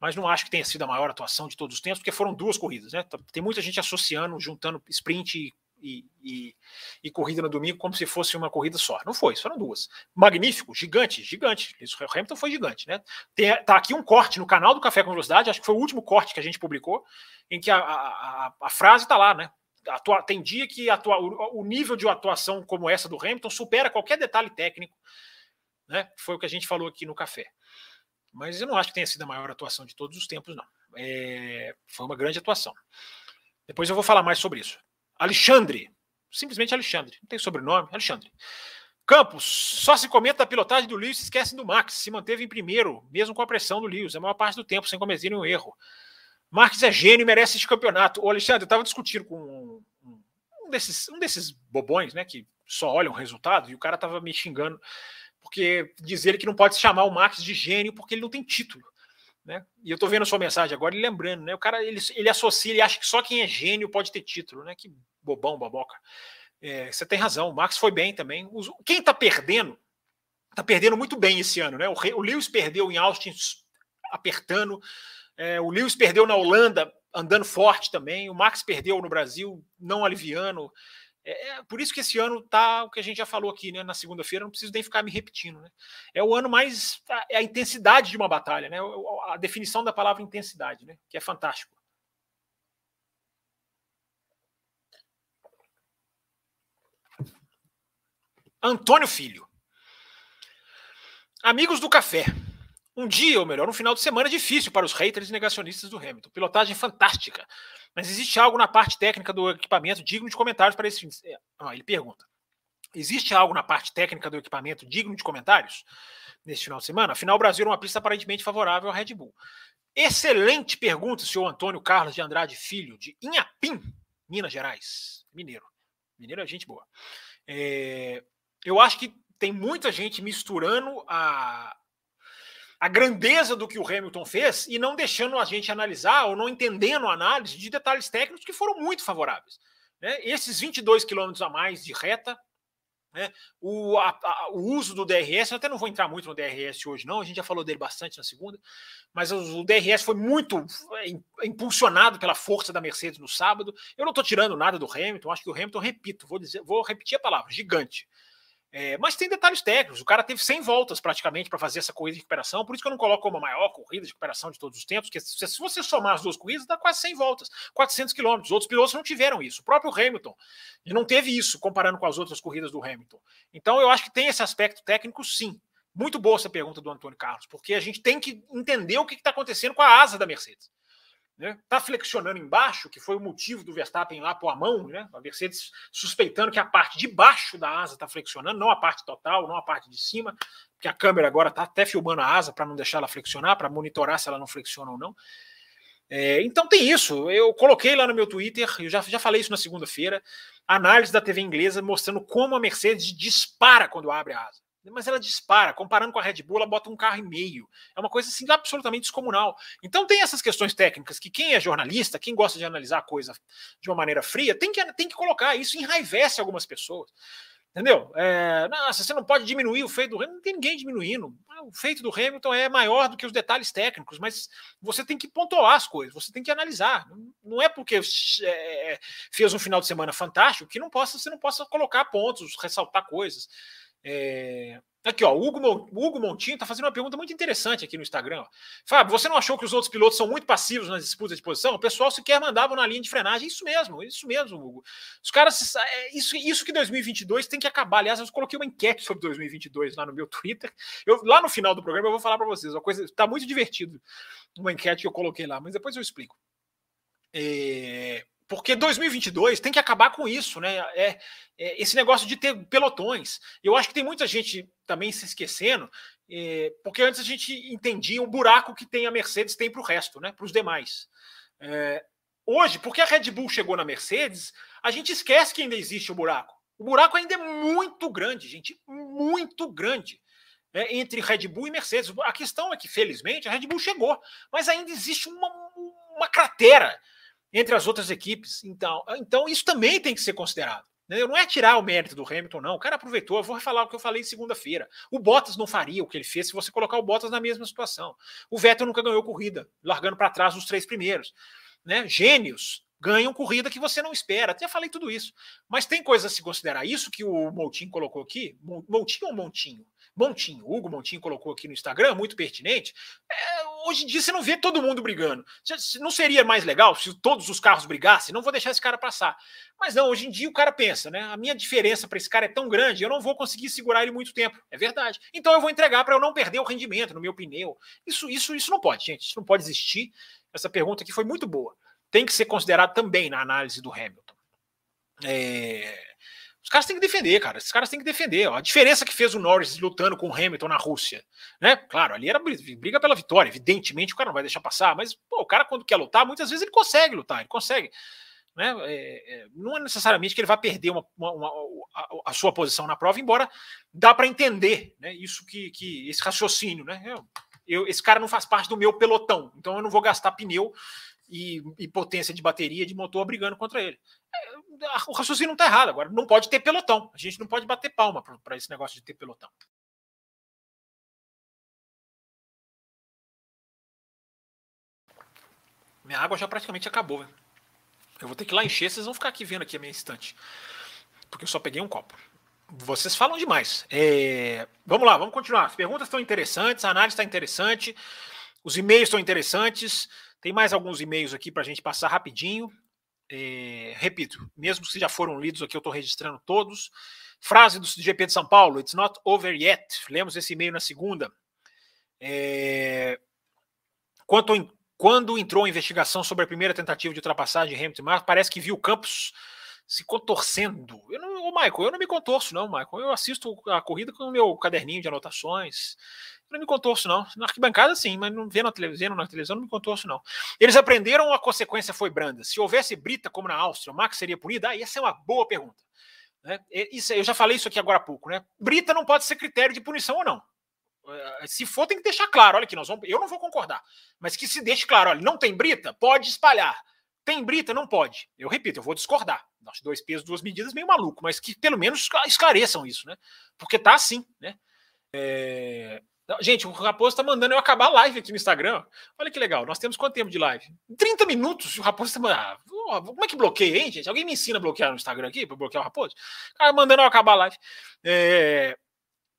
mas não acho que tenha sido a maior atuação de todos os tempos, porque foram duas corridas, né? Tem muita gente associando, juntando sprint e e, e, e, corrida no domingo como se fosse uma corrida só. Não foi, foram duas. Magnífico, gigante, gigante. O Hamilton foi gigante, né? Tem, tá aqui um corte no canal do Café com Velocidade, acho que foi o último corte que a gente publicou, em que a, a, a frase está lá, né? Atua, tem dia que atua, o, o, nível de atuação como essa do Hamilton supera qualquer detalhe técnico, né? Foi o que a gente falou aqui no café. Mas eu não acho que tenha sido a maior atuação de todos os tempos, não. É, foi uma grande atuação. Depois eu vou falar mais sobre isso. Alexandre. Simplesmente Alexandre. Não tem sobrenome. Alexandre. Campos, só se comenta a pilotagem do Lewis, esquecem do Max, se manteve em primeiro, mesmo com a pressão do Lewis, a maior parte do tempo, sem cometer nenhum erro. Marques é gênio e merece este campeonato. O Alexandre, eu estava discutindo com um, desses, um desses bobões, né, que só olham o resultado, e o cara estava me xingando, porque diz ele que não pode se chamar o Max de gênio porque ele não tem título. Né? E eu estou vendo a sua mensagem agora e lembrando, né? O cara ele, ele associa, ele acha que só quem é gênio pode ter título, né? Que bobão, boboca. É, você tem razão, o Max foi bem também. Os, quem está perdendo, está perdendo muito bem esse ano, né? O, o Lewis perdeu em Austin apertando, é, o Lewis perdeu na Holanda andando forte também, o Max perdeu no Brasil não aliviando. É, é, por isso que esse ano tá o que a gente já falou aqui, né? Na segunda-feira, não preciso nem ficar me repetindo, né? É o ano mais. É a intensidade de uma batalha, né? A definição da palavra intensidade, né? Que é fantástico. Antônio Filho. Amigos do café. Um dia, ou melhor, um final de semana difícil para os haters e negacionistas do Hamilton. Pilotagem fantástica. Mas existe algo na parte técnica do equipamento digno de comentários para esse. Ah, ele pergunta: existe algo na parte técnica do equipamento digno de comentários nesse final de semana? Afinal, o Brasil é uma pista aparentemente favorável à Red Bull. Excelente pergunta, senhor Antônio Carlos de Andrade Filho, de Inhapim, Minas Gerais. Mineiro. Mineiro é gente boa. É, eu acho que tem muita gente misturando a, a grandeza do que o Hamilton fez e não deixando a gente analisar ou não entendendo a análise de detalhes técnicos que foram muito favoráveis. Né? Esses 22 quilômetros a mais de reta, né? o, a, a, o uso do DRS, eu até não vou entrar muito no DRS hoje, não, a gente já falou dele bastante na segunda, mas o, o DRS foi muito é, impulsionado pela força da Mercedes no sábado. Eu não estou tirando nada do Hamilton, acho que o Hamilton, repito, vou, dizer, vou repetir a palavra, gigante. É, mas tem detalhes técnicos. O cara teve 100 voltas praticamente para fazer essa corrida de recuperação. Por isso que eu não coloco como a maior corrida de recuperação de todos os tempos. Porque se, você somar as duas corridas, dá quase 100 voltas, 400 quilômetros. Outros pilotos não tiveram isso. O próprio Hamilton não teve isso comparando com as outras corridas do Hamilton. Então eu acho que tem esse aspecto técnico, sim. Muito boa essa pergunta do Antônio Carlos, porque a gente tem que entender o que está acontecendo com a asa da Mercedes. Né? Tá flexionando embaixo, que foi o motivo do Verstappen lá pôr a mão, né? a Mercedes suspeitando que a parte de baixo da asa está flexionando, não a parte total, não a parte de cima, porque a câmera agora está até filmando a asa para não deixar ela flexionar, para monitorar se ela não flexiona ou não. É, então tem isso. Eu coloquei lá no meu Twitter, eu já, já falei isso na segunda-feira, análise da TV inglesa mostrando como a Mercedes dispara quando abre a asa mas ela dispara. Comparando com a Red Bull, ela bota um carro e meio. É uma coisa assim absolutamente descomunal. Então tem essas questões técnicas que quem é jornalista, quem gosta de analisar a coisa de uma maneira fria, tem que, tem que colocar. Isso enraivece algumas pessoas. Entendeu? É, nossa, você não pode diminuir o feito do Hamilton, não tem ninguém diminuindo. O feito do Hamilton é maior do que os detalhes técnicos, mas você tem que pontuar as coisas, você tem que analisar. Não é porque é, fez um final de semana fantástico que não possa, você não possa colocar pontos, ressaltar coisas. É... Aqui, ó, o Hugo, Hugo Montinho está fazendo uma pergunta muito interessante aqui no Instagram. Fábio, você não achou que os outros pilotos são muito passivos nas disputas de posição? O pessoal sequer mandava na linha de frenagem. Isso mesmo, isso mesmo, Hugo. Os caras, é, isso, isso que 2022 tem que acabar. Aliás, eu coloquei uma enquete sobre 2022 lá no meu Twitter. Eu, lá no final do programa eu vou falar para vocês. Uma coisa está muito divertido. Uma enquete que eu coloquei lá, mas depois eu explico. É, porque 2022 tem que acabar com isso, né? É, é, esse negócio de ter pelotões. Eu acho que tem muita gente também se esquecendo, é, porque antes a gente entendia o buraco que tem a Mercedes tem para o resto, né? Para os demais. É, hoje, porque a Red Bull chegou na Mercedes, a gente esquece que ainda existe o buraco. O buraco ainda é muito grande, gente, muito grande. É, entre Red Bull e Mercedes. A questão é que, felizmente, a Red Bull chegou, mas ainda existe uma, uma cratera entre as outras equipes. Então, então isso também tem que ser considerado. Né? Não é tirar o mérito do Hamilton, não. O cara aproveitou. Eu vou falar o que eu falei segunda-feira. O Bottas não faria o que ele fez se você colocar o Bottas na mesma situação. O Vettel nunca ganhou corrida, largando para trás os três primeiros. Né? Gênios ganham corrida que você não espera. Até falei tudo isso. Mas tem coisa a se considerar. Isso que o Moutinho colocou aqui, Moutinho ou Montinho? Montinho, Hugo Montinho colocou aqui no Instagram, muito pertinente. É, hoje em dia você não vê todo mundo brigando. Não seria mais legal se todos os carros brigassem? Não vou deixar esse cara passar. Mas não, hoje em dia o cara pensa, né? A minha diferença para esse cara é tão grande, eu não vou conseguir segurar ele muito tempo. É verdade. Então eu vou entregar para eu não perder o rendimento no meu pneu. Isso, isso, isso não pode, gente. Isso não pode existir. Essa pergunta aqui foi muito boa. Tem que ser considerado também na análise do Hamilton. É... Os caras têm que defender, cara. Esses caras têm que defender. Ó. A diferença que fez o Norris lutando com o Hamilton na Rússia, né? Claro, ali era briga pela vitória. Evidentemente, o cara não vai deixar passar, mas pô, o cara, quando quer lutar, muitas vezes ele consegue lutar, ele consegue. Né? É, é, não é necessariamente que ele vai perder uma, uma, uma, a, a, sua posição na prova, embora dá para entender né? isso que, que esse raciocínio, né? Eu, eu, esse cara não faz parte do meu pelotão, então eu não vou gastar pneu e, e potência de bateria de motor brigando contra ele. É, o raciocínio não está errado. Agora, não pode ter pelotão. A gente não pode bater palma para esse negócio de ter pelotão. Minha água já praticamente acabou. Eu vou ter que ir lá encher, vocês vão ficar aqui vendo aqui a minha estante. Porque eu só peguei um copo. Vocês falam demais. É... Vamos lá, vamos continuar. As perguntas estão interessantes, a análise está interessante, os e-mails estão interessantes. Tem mais alguns e-mails aqui para a gente passar rapidinho. é, repito, mesmo que já foram lidos aqui, eu estou registrando todos. Frase do GP de São Paulo: It's not over yet. Lemos esse e-mail na segunda. É, quanto, quando entrou a investigação sobre a primeira tentativa de ultrapassagem de Hamilton, parece que viu Campos se contorcendo. Eu não, ô Michael, eu não me contorço, não, Michael. Eu assisto a corrida com o meu caderninho de anotações. Eu não me contorço, não. Na arquibancada, sim, mas não vendo na televisão, na televisão, não me contorço, não. Eles aprenderam a consequência foi branda? Se houvesse brita, como na Áustria, o Max seria punido? Ah, essa é uma boa pergunta. Né? Isso, eu já falei isso aqui agora há pouco, né? Brita não pode ser critério de punição ou não. Eh, se for, tem que deixar claro. Olha aqui, nós vamos, eu não vou concordar, mas que se deixe claro: olha, não tem brita, pode espalhar. Tem brita? Não pode. Eu repito, eu vou discordar. Acho dois pesos, duas medidas, meio maluco, mas que pelo menos esclareçam isso, né? Porque tá assim, né? É... Gente, o Raposo tá mandando eu acabar a live aqui no Instagram. Olha que legal. Nós temos quanto tempo de live? 30 minutos. O Raposo tá mandando. Ah, como é que bloqueia, hein, gente? Alguém me ensina a bloquear no Instagram aqui, para bloquear o Raposo? Cara, mandando eu acabar a live. É...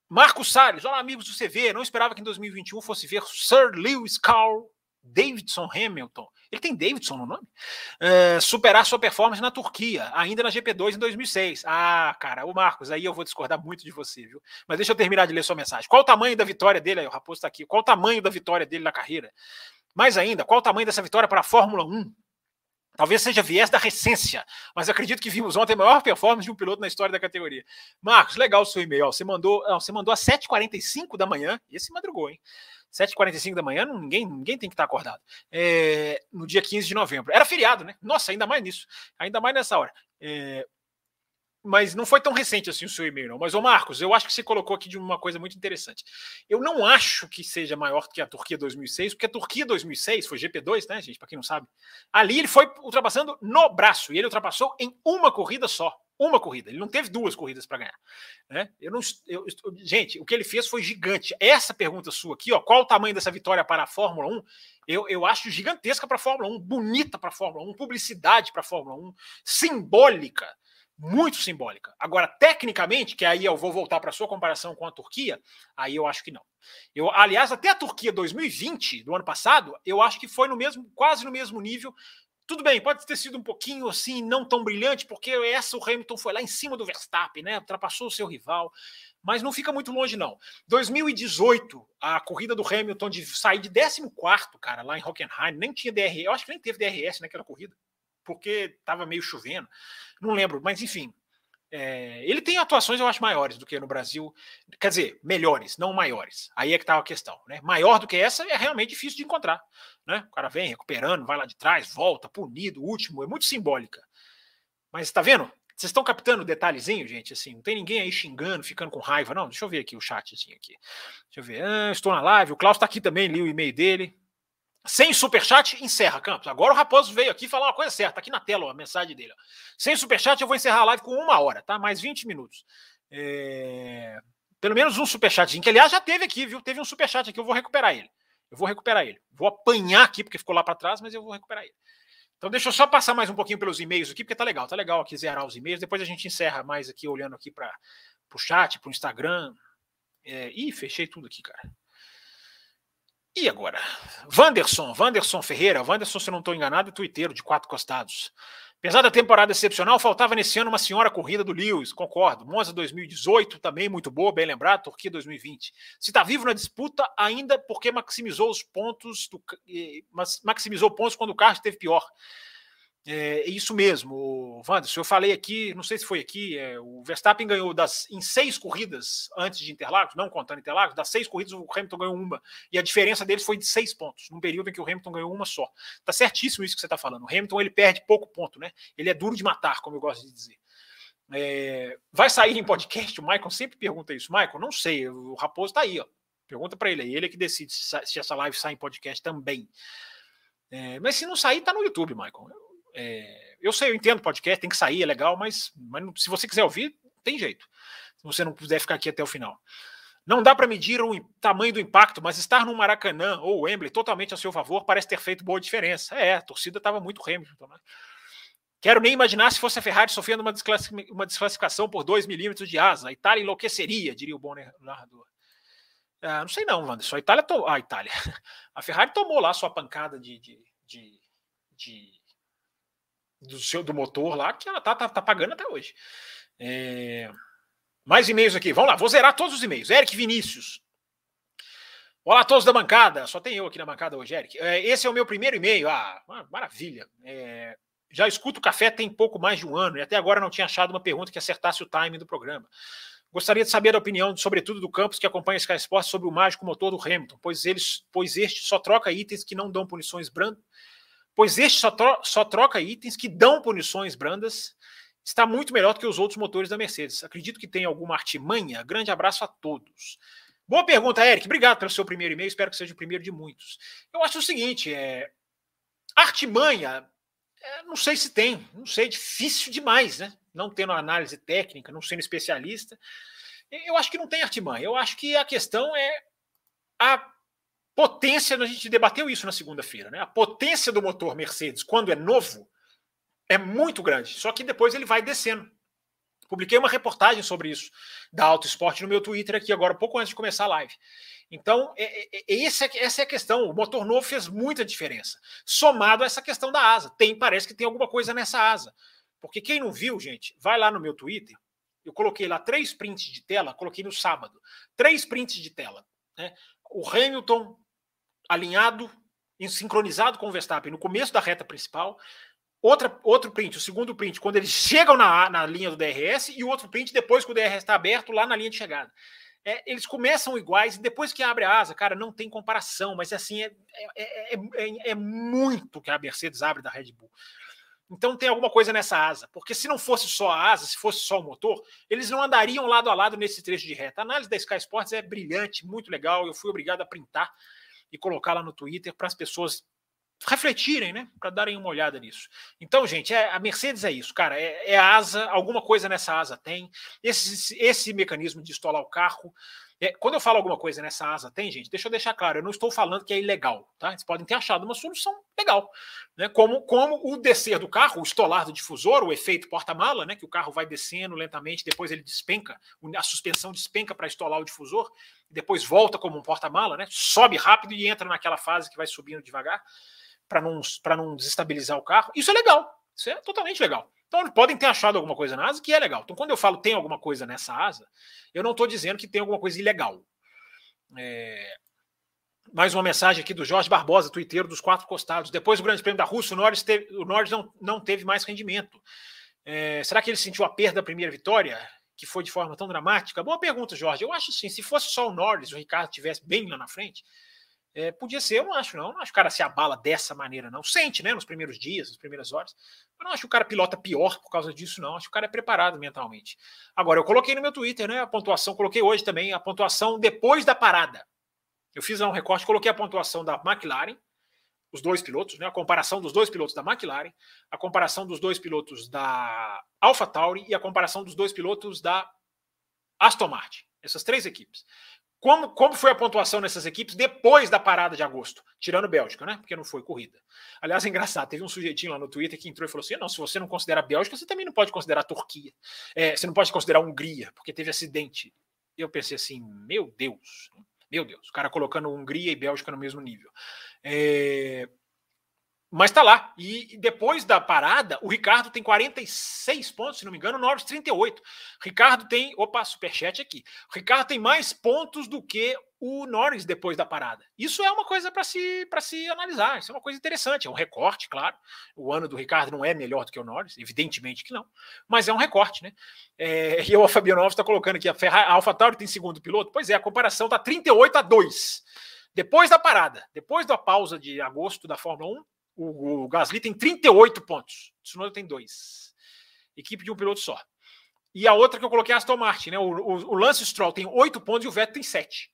Marcos Salles, olá amigos do CV. Não esperava que em 2021 fosse ver Sir Lewis Carl Davidson Hamilton ele tem Davidson no nome? Uh, superar sua performance na Turquia, ainda na GP2 em 2006. Ah, cara, o Marcos, aí eu vou discordar muito de você, viu? Mas deixa eu terminar de ler sua mensagem. Qual o tamanho da vitória dele? Aí, o Raposo está aqui. Qual o tamanho da vitória dele na carreira? Mais ainda, qual o tamanho dessa vitória para a Fórmula 1? Talvez seja viés da recência, mas acredito que vimos ontem a maior performance de um piloto na história da categoria. Marcos, legal o seu e-mail. Você mandou, você mandou às 7h45 da manhã, esse madrugou, hein? 7h45 da manhã, ninguém, ninguém tem que estar acordado. É, no dia 15 de novembro. Era feriado, né? Nossa, ainda mais nisso. Ainda mais nessa hora. É, mas não foi tão recente assim o seu e-mail, não. Mas, ô Marcos, eu acho que você colocou aqui de uma coisa muito interessante. Eu não acho que seja maior que a Turquia 2006, porque a Turquia 2006 foi GP2, né, gente? Para quem não sabe. Ali ele foi ultrapassando no braço e ele ultrapassou em uma corrida só uma corrida, ele não teve duas corridas para ganhar. Né? Eu não, eu, gente, o que ele fez foi gigante. Essa pergunta sua aqui, ó, qual o tamanho dessa vitória para a Fórmula 1? Eu, eu acho gigantesca para a Fórmula 1, bonita para a Fórmula 1, publicidade para a Fórmula 1, simbólica, muito simbólica. Agora, tecnicamente, que aí eu vou voltar para a sua comparação com a Turquia, aí eu acho que não. Eu, aliás, até a Turquia 2020, do ano passado, eu acho que foi no mesmo, quase no mesmo nível tudo bem, pode ter sido um pouquinho assim, não tão brilhante, porque essa o Hamilton foi lá em cima do Verstappen, né? Ultrapassou o seu rival, mas não fica muito longe, não. 2018, a corrida do Hamilton de sair de 14, cara, lá em Hockenheim, nem tinha DRS, eu acho que nem teve DRS naquela corrida, porque estava meio chovendo, não lembro, mas enfim. É, ele tem atuações, eu acho, maiores do que no Brasil. Quer dizer, melhores, não maiores. Aí é que está a questão. Né? Maior do que essa é realmente difícil de encontrar. Né? O cara vem recuperando, vai lá de trás, volta, punido, último, é muito simbólica. Mas está vendo? Vocês estão captando o detalhezinho, gente? Assim, não tem ninguém aí xingando, ficando com raiva, não. Deixa eu ver aqui o chatzinho aqui. Deixa eu ver. Ah, estou na live. O Klaus está aqui também, li o e-mail dele. Sem superchat, encerra, Campos. Agora o Raposo veio aqui falar uma coisa certa, tá aqui na tela ó, a mensagem dele. Ó. Sem superchat, eu vou encerrar a live com uma hora, tá? Mais 20 minutos. É... Pelo menos um superchatzinho, que aliás já teve aqui, viu? Teve um superchat aqui, eu vou recuperar ele. Eu vou recuperar ele. Vou apanhar aqui, porque ficou lá para trás, mas eu vou recuperar ele. Então deixa eu só passar mais um pouquinho pelos e-mails aqui, porque tá legal, tá legal aqui zerar os e-mails. Depois a gente encerra mais aqui, olhando aqui para o chat, para o Instagram. É... Ih, fechei tudo aqui, cara. E agora? Wanderson, Wanderson Ferreira. Wanderson, se não estou enganado, é twitteiro de quatro costados. Apesar da temporada excepcional, faltava nesse ano uma senhora corrida do Lewis, concordo. Monza 2018, também muito boa, bem lembrado. Turquia 2020. Se está vivo na disputa, ainda porque maximizou os pontos, do, maximizou pontos quando o carro esteve pior. É, é isso mesmo, Wanderson. Eu falei aqui, não sei se foi aqui, é, o Verstappen ganhou das, em seis corridas antes de Interlagos, não contando Interlagos, das seis corridas o Hamilton ganhou uma. E a diferença deles foi de seis pontos, num período em que o Hamilton ganhou uma só. Tá certíssimo isso que você está falando. O Hamilton ele perde pouco ponto, né? Ele é duro de matar, como eu gosto de dizer. É, vai sair em podcast? O Michael sempre pergunta isso. Michael, não sei, o Raposo está aí, ó. Pergunta para ele, é ele que decide se, essa live sai em podcast também. É, mas se não sair, tá no YouTube, Michael. É, eu sei, eu entendo podcast, tem que sair, é legal, mas, mas se você quiser ouvir, tem jeito. Se você não puder ficar aqui até o final. Não dá para medir o tamanho do impacto, mas estar no Maracanã ou Wembley totalmente a seu favor parece ter feito boa diferença. É, a torcida estava muito Hamilton. Né? Quero nem imaginar se fosse a Ferrari sofrendo uma, uma desclassificação por 2 milímetros de asa. A Itália enlouqueceria, diria o bom narrador. Ah, não sei não, Wanderson. A Itália, to... a Itália. A Ferrari tomou lá sua pancada de, de, de, de do seu do motor lá, que ela tá, tá, tá pagando até hoje. É... Mais e-mails aqui. Vamos lá, vou zerar todos os e-mails. Eric Vinícius. Olá a todos da bancada. Só tem eu aqui na bancada hoje, Eric. É, esse é o meu primeiro e-mail. Ah, maravilha. É, já escuto o café tem pouco mais de um ano e até agora não tinha achado uma pergunta que acertasse o timing do programa. Gostaria de saber a opinião, sobretudo do Campos, que acompanha Sky Sports, sobre o mágico motor do Hamilton, pois, eles, pois este só troca itens que não dão punições brandas. Pois este só, tro, só troca itens que dão punições brandas. Está muito melhor do que os outros motores da Mercedes. Acredito que tem alguma artimanha. Grande abraço a todos. Boa pergunta, Eric. Obrigado pelo seu primeiro e-mail. Espero que seja o primeiro de muitos. Eu acho o seguinte: é... artimanha, é, não sei se tem, não sei, difícil demais, né? não tendo análise técnica, não sendo especialista. Eu acho que não tem artimanha. Eu acho que a questão é a potência. A gente debateu isso na segunda-feira, né? A potência do motor Mercedes, quando é novo, é muito grande. Só que depois ele vai descendo. Publiquei uma reportagem sobre isso da Auto Esporte no meu Twitter aqui agora, pouco antes de começar a live. Então, é, é, é, essa é a questão. O motor novo fez muita diferença. Somado a essa questão da asa. Tem, parece que tem alguma coisa nessa asa. Porque quem não viu, gente, vai lá no meu Twitter. Eu coloquei lá três prints de tela, coloquei no sábado. Três prints de tela. Né? O Hamilton alinhado, sincronizado com o Verstappen no começo da reta principal. Outra, outro print, o segundo print, quando eles chegam na, na linha do DRS, e o outro print depois que o DRS está aberto lá na linha de chegada. É, eles começam iguais e depois que abre a asa, cara, não tem comparação, mas assim, é, é, é, é muito que a Mercedes abre da Red Bull. Então tem alguma coisa nessa asa, porque se não fosse só a asa, se fosse só o motor, eles não andariam lado a lado nesse trecho de reta. A análise da Sky Sports é brilhante, muito legal. Eu fui obrigado a printar e colocar lá no Twitter para as pessoas refletirem, né? Para darem uma olhada nisso. Então, gente, é, a Mercedes é isso, cara. É, é asa, alguma coisa nessa asa tem. Esse, esse mecanismo de estolar o carro é, quando eu falo alguma coisa nessa asa tem, gente, deixa eu deixar claro, eu não estou falando que é ilegal, tá? Eles podem ter achado uma solução legal, né? Como, como o descer do carro, o estolar do difusor, o efeito porta-mala, né? Que o carro vai descendo lentamente, depois ele despenca, a suspensão despenca para estolar o difusor, depois volta como um porta-mala, né? Sobe rápido e entra naquela fase que vai subindo devagar para não, não desestabilizar o carro. Isso é legal, isso é totalmente legal. Então, podem ter achado alguma coisa na asa que é legal. Então, quando eu falo tem alguma coisa nessa asa, eu não estou dizendo que tem alguma coisa ilegal. É... Mais uma mensagem aqui do Jorge Barbosa, tuiteiro dos quatro costados. Depois do Grande Prêmio da Rússia, o Norris, teve, o Norris não, não teve mais rendimento. É... Será que ele sentiu a perda da primeira vitória, que foi de forma tão dramática? Boa pergunta, Jorge. Eu acho sim. Se fosse só o Norris, o Ricardo estivesse bem lá na frente, é, podia ser, eu não acho, não. não acho que o cara se abala dessa maneira, não. Sente, né, nos primeiros dias, nas primeiras horas. Eu não acho que o cara pilota pior por causa disso, não. Acho que o cara é preparado mentalmente. Agora, eu coloquei no meu Twitter, né, a pontuação, coloquei hoje também a pontuação depois da parada. Eu fiz lá um recorte, coloquei a pontuação da McLaren, os dois pilotos, né, a comparação dos dois pilotos da McLaren, a comparação dos dois pilotos da AlphaTauri e a comparação dos dois pilotos da Aston Martin. Essas três equipes. Como, como foi a pontuação nessas equipes depois da parada de agosto? Tirando Bélgica, né? Porque não foi corrida. Aliás, é engraçado, teve um sujeitinho lá no Twitter que entrou e falou assim: não, se você não considera a Bélgica, você também não pode considerar a Turquia. É, você não pode considerar a Hungria, porque teve acidente. Eu pensei assim: meu Deus, meu Deus, o cara colocando Hungria e Bélgica no mesmo nível. É, mas tá lá. E depois da parada, o Ricardo tem 46 pontos, se não me engano, o Norris 38. Ricardo tem. Opa, superchat aqui. Ricardo tem mais pontos do que o Norris depois da parada. Isso é uma coisa para se, se analisar. Isso é uma coisa interessante. É um recorte, claro. O ano do Ricardo não é melhor do que o Norris, evidentemente que não. Mas é um recorte, né? É, e o Fabiano Alves está colocando aqui: a, Ferrari, a AlphaTauri tem segundo piloto. Pois é, a comparação está 38 a 2. Depois da parada, depois da pausa de agosto da Fórmula 1, o, o Gasly tem 38 pontos. O Tsunoda tem dois. Equipe de um piloto só. E a outra que eu coloquei é a Aston Martin, né? O, o, o Lance Stroll tem oito pontos e o Vettel tem sete.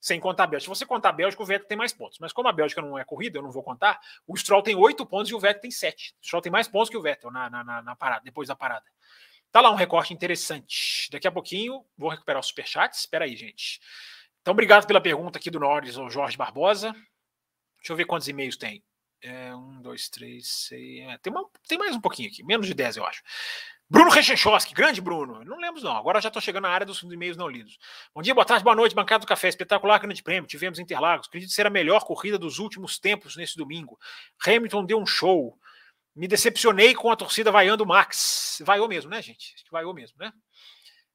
Sem contar a Bélgica. Se você contar a Bélgica, o Vettel tem mais pontos. Mas como a Bélgica não é corrida, eu não vou contar. O Stroll tem oito pontos e o Vettel tem sete. O Stroll tem mais pontos que o Vettel na, na, na, na parada, depois da parada. Tá lá um recorte interessante. Daqui a pouquinho vou recuperar os superchats. Espera aí, gente. Então, obrigado pela pergunta aqui do Norris ou Jorge Barbosa. Deixa eu ver quantos e-mails tem. É, um, dois, três, seis. É, tem, uma, tem mais um pouquinho aqui, menos de dez, eu acho. Bruno Rechenchowski, grande Bruno. Não lembro, não. Agora já estou chegando na área dos e-mails não lidos. Bom dia, boa tarde, boa noite, bancada do café. Espetacular grande prêmio. Tivemos Interlagos. Acredito ser a melhor corrida dos últimos tempos nesse domingo. Hamilton deu um show. Me decepcionei com a torcida vaiando o Max. Vaiou mesmo, né, gente? Vaiou mesmo, né?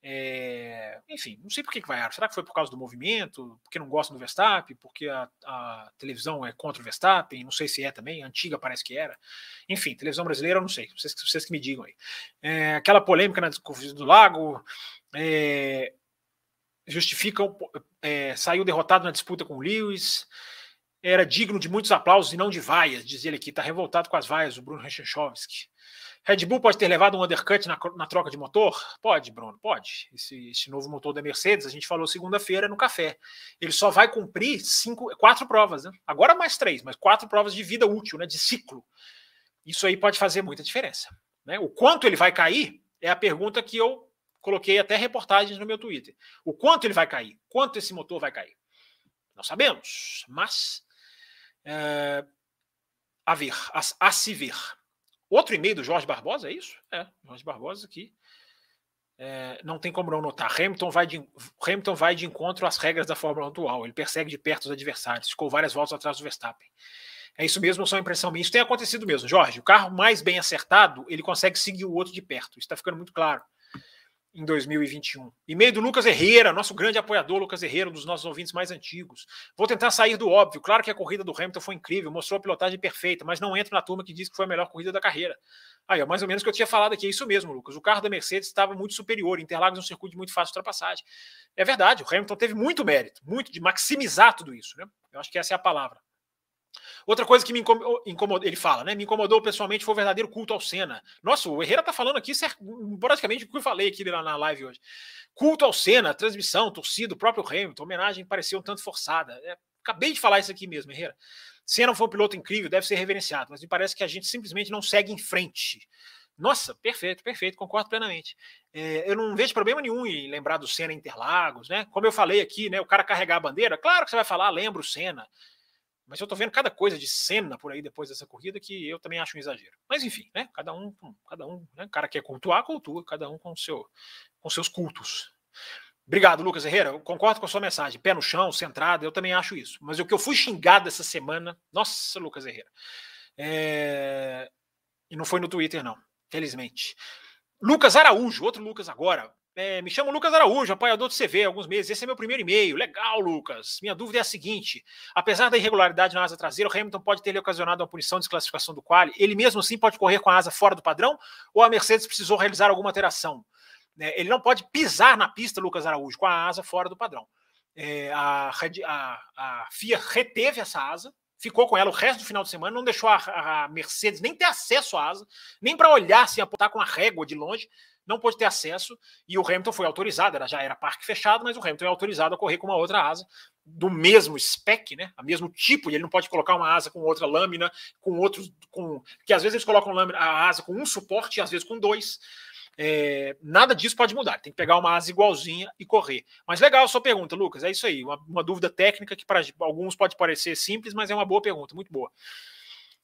É, enfim, não sei por que, que vaiaram. Será que foi por causa do movimento? Porque não gostam do Verstappen? Porque a, a, televisão é contra o Verstappen? Não sei se é também. Antiga parece que era. Enfim, televisão brasileira, eu não sei. Vocês, vocês que me digam aí. É, aquela polêmica na Corrida do Lago. É, justificam. Saiu derrotado na disputa com o Lewis. Era digno de muitos aplausos e não de vaias, diz ele aqui. Está revoltado com as vaias, o Bruno Rechenchovski. Red Bull pode ter levado um undercut na, na troca de motor? Pode, Bruno, pode. Esse, esse novo motor da Mercedes, a gente falou segunda-feira no café. Ele só vai cumprir cinco, quatro provas, né? Agora mais três, mas quatro provas de vida útil, né? De ciclo. Isso aí pode fazer muita diferença. Né? O quanto ele vai cair é a pergunta que eu coloquei até reportagens no meu Twitter. O quanto ele vai cair? Quanto esse motor vai cair? Não sabemos, mas é, a ver, a, a se ver. Outro e-mail do Jorge Barbosa, é isso? É, Jorge Barbosa aqui. É, não tem como não notar. Hamilton vai, de, Hamilton vai de encontro às regras da Fórmula 1 atual. Ele persegue de perto os adversários. Ficou várias voltas atrás do Verstappen. É isso mesmo, só impressão minha. Isso tem acontecido mesmo, Jorge. O carro mais bem acertado, ele consegue seguir o outro de perto. Isso está ficando muito claro em 2021. E-mail do Lucas Herrera, nosso grande apoiador, Lucas Herrera, um dos nossos ouvintes mais antigos. Vou tentar sair do óbvio. Claro que a corrida do Hamilton foi incrível, mostrou a pilotagem perfeita, mas não entro na turma que diz que foi a melhor corrida da carreira. Aí, ó, mais ou menos o que eu tinha falado aqui. É isso mesmo, Lucas. O carro da Mercedes estava muito superior. Interlagos é um circuito de muito fácil ultrapassagem. É verdade, o Hamilton teve muito mérito, muito de maximizar tudo isso. Né? Eu acho que essa é a palavra. Outra coisa que me incomodou, ele fala, né? Me incomodou pessoalmente foi o verdadeiro culto ao Senna. Nossa, o Herrera tá falando aqui praticamente o que eu falei aqui na live hoje. Culto ao Senna, transmissão, torcida, o próprio Hamilton, homenagem parecia um tanto forçada. É, acabei de falar isso aqui mesmo, Herrera. Senna foi um piloto incrível, deve ser reverenciado, mas me parece que a gente simplesmente não segue em frente. Nossa, perfeito, perfeito, concordo plenamente. É, eu não vejo problema nenhum em lembrar do Senna Interlagos, né? Como eu falei aqui, né? O cara carregar a bandeira, claro que você vai falar, lembra o Senna. Mas eu tô vendo cada coisa de cena por aí depois dessa corrida que eu também acho um exagero. Mas enfim, né? Cada um, cada um, né? O cara quer cultuar, cultua, cada um com seu com seus cultos. Obrigado, Lucas Herrera. Eu concordo com a sua mensagem. Pé no chão, centrado, eu também acho isso. Mas o que eu fui xingado essa semana, nossa, Lucas Herrera. É... E não foi no Twitter, não, felizmente. Lucas Araújo, outro Lucas agora. É, me chamo Lucas Araújo, apoiador do CV há alguns meses. Esse é meu primeiro e-mail. Legal, Lucas. Minha dúvida é a seguinte: apesar da irregularidade na asa traseira, o Hamilton pode ter lhe ocasionado uma punição de desclassificação do quali. Ele mesmo assim pode correr com a asa fora do padrão? Ou a Mercedes precisou realizar alguma alteração? É, ele não pode pisar na pista, Lucas Araújo, com a asa fora do padrão. É, a, a, a FIA reteve essa asa, ficou com ela o resto do final de semana, não deixou a, a Mercedes nem ter acesso à asa, nem para olhar sem apontar com a régua de longe não pôde ter acesso e o Hamilton foi autorizado, era, já era parque fechado, mas o Hamilton é autorizado a correr com uma outra asa do mesmo spec, né? A mesmo tipo, e ele não pode colocar uma asa com outra lâmina, com outros, com que às vezes eles colocam lâmina, a asa com um suporte e às vezes com dois. É, nada disso pode mudar, tem que pegar uma asa igualzinha e correr. Mas legal a sua pergunta, Lucas. É isso aí, uma, uma dúvida técnica que para alguns pode parecer simples, mas é uma boa pergunta, muito boa.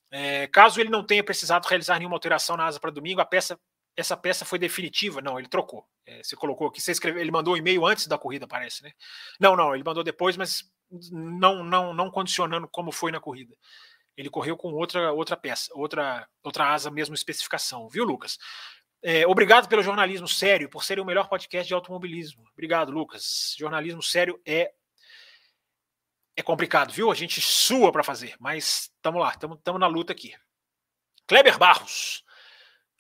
É, caso ele não tenha precisado realizar nenhuma alteração na asa para domingo, a peça essa peça foi definitiva. Não, ele trocou. É, você colocou aqui, você escreveu, ele mandou um e-mail antes da corrida, parece, né? Não, não, ele mandou depois, mas não, não, não condicionando como foi na corrida. Ele correu com outra, outra peça, outra, outra asa, mesma especificação, viu, Lucas? É, obrigado pelo jornalismo sério, por ser o melhor podcast de automobilismo. Obrigado, Lucas. Jornalismo sério é é complicado, viu? A gente sua para fazer, mas estamos lá, estamos na luta aqui. Kleber Barros.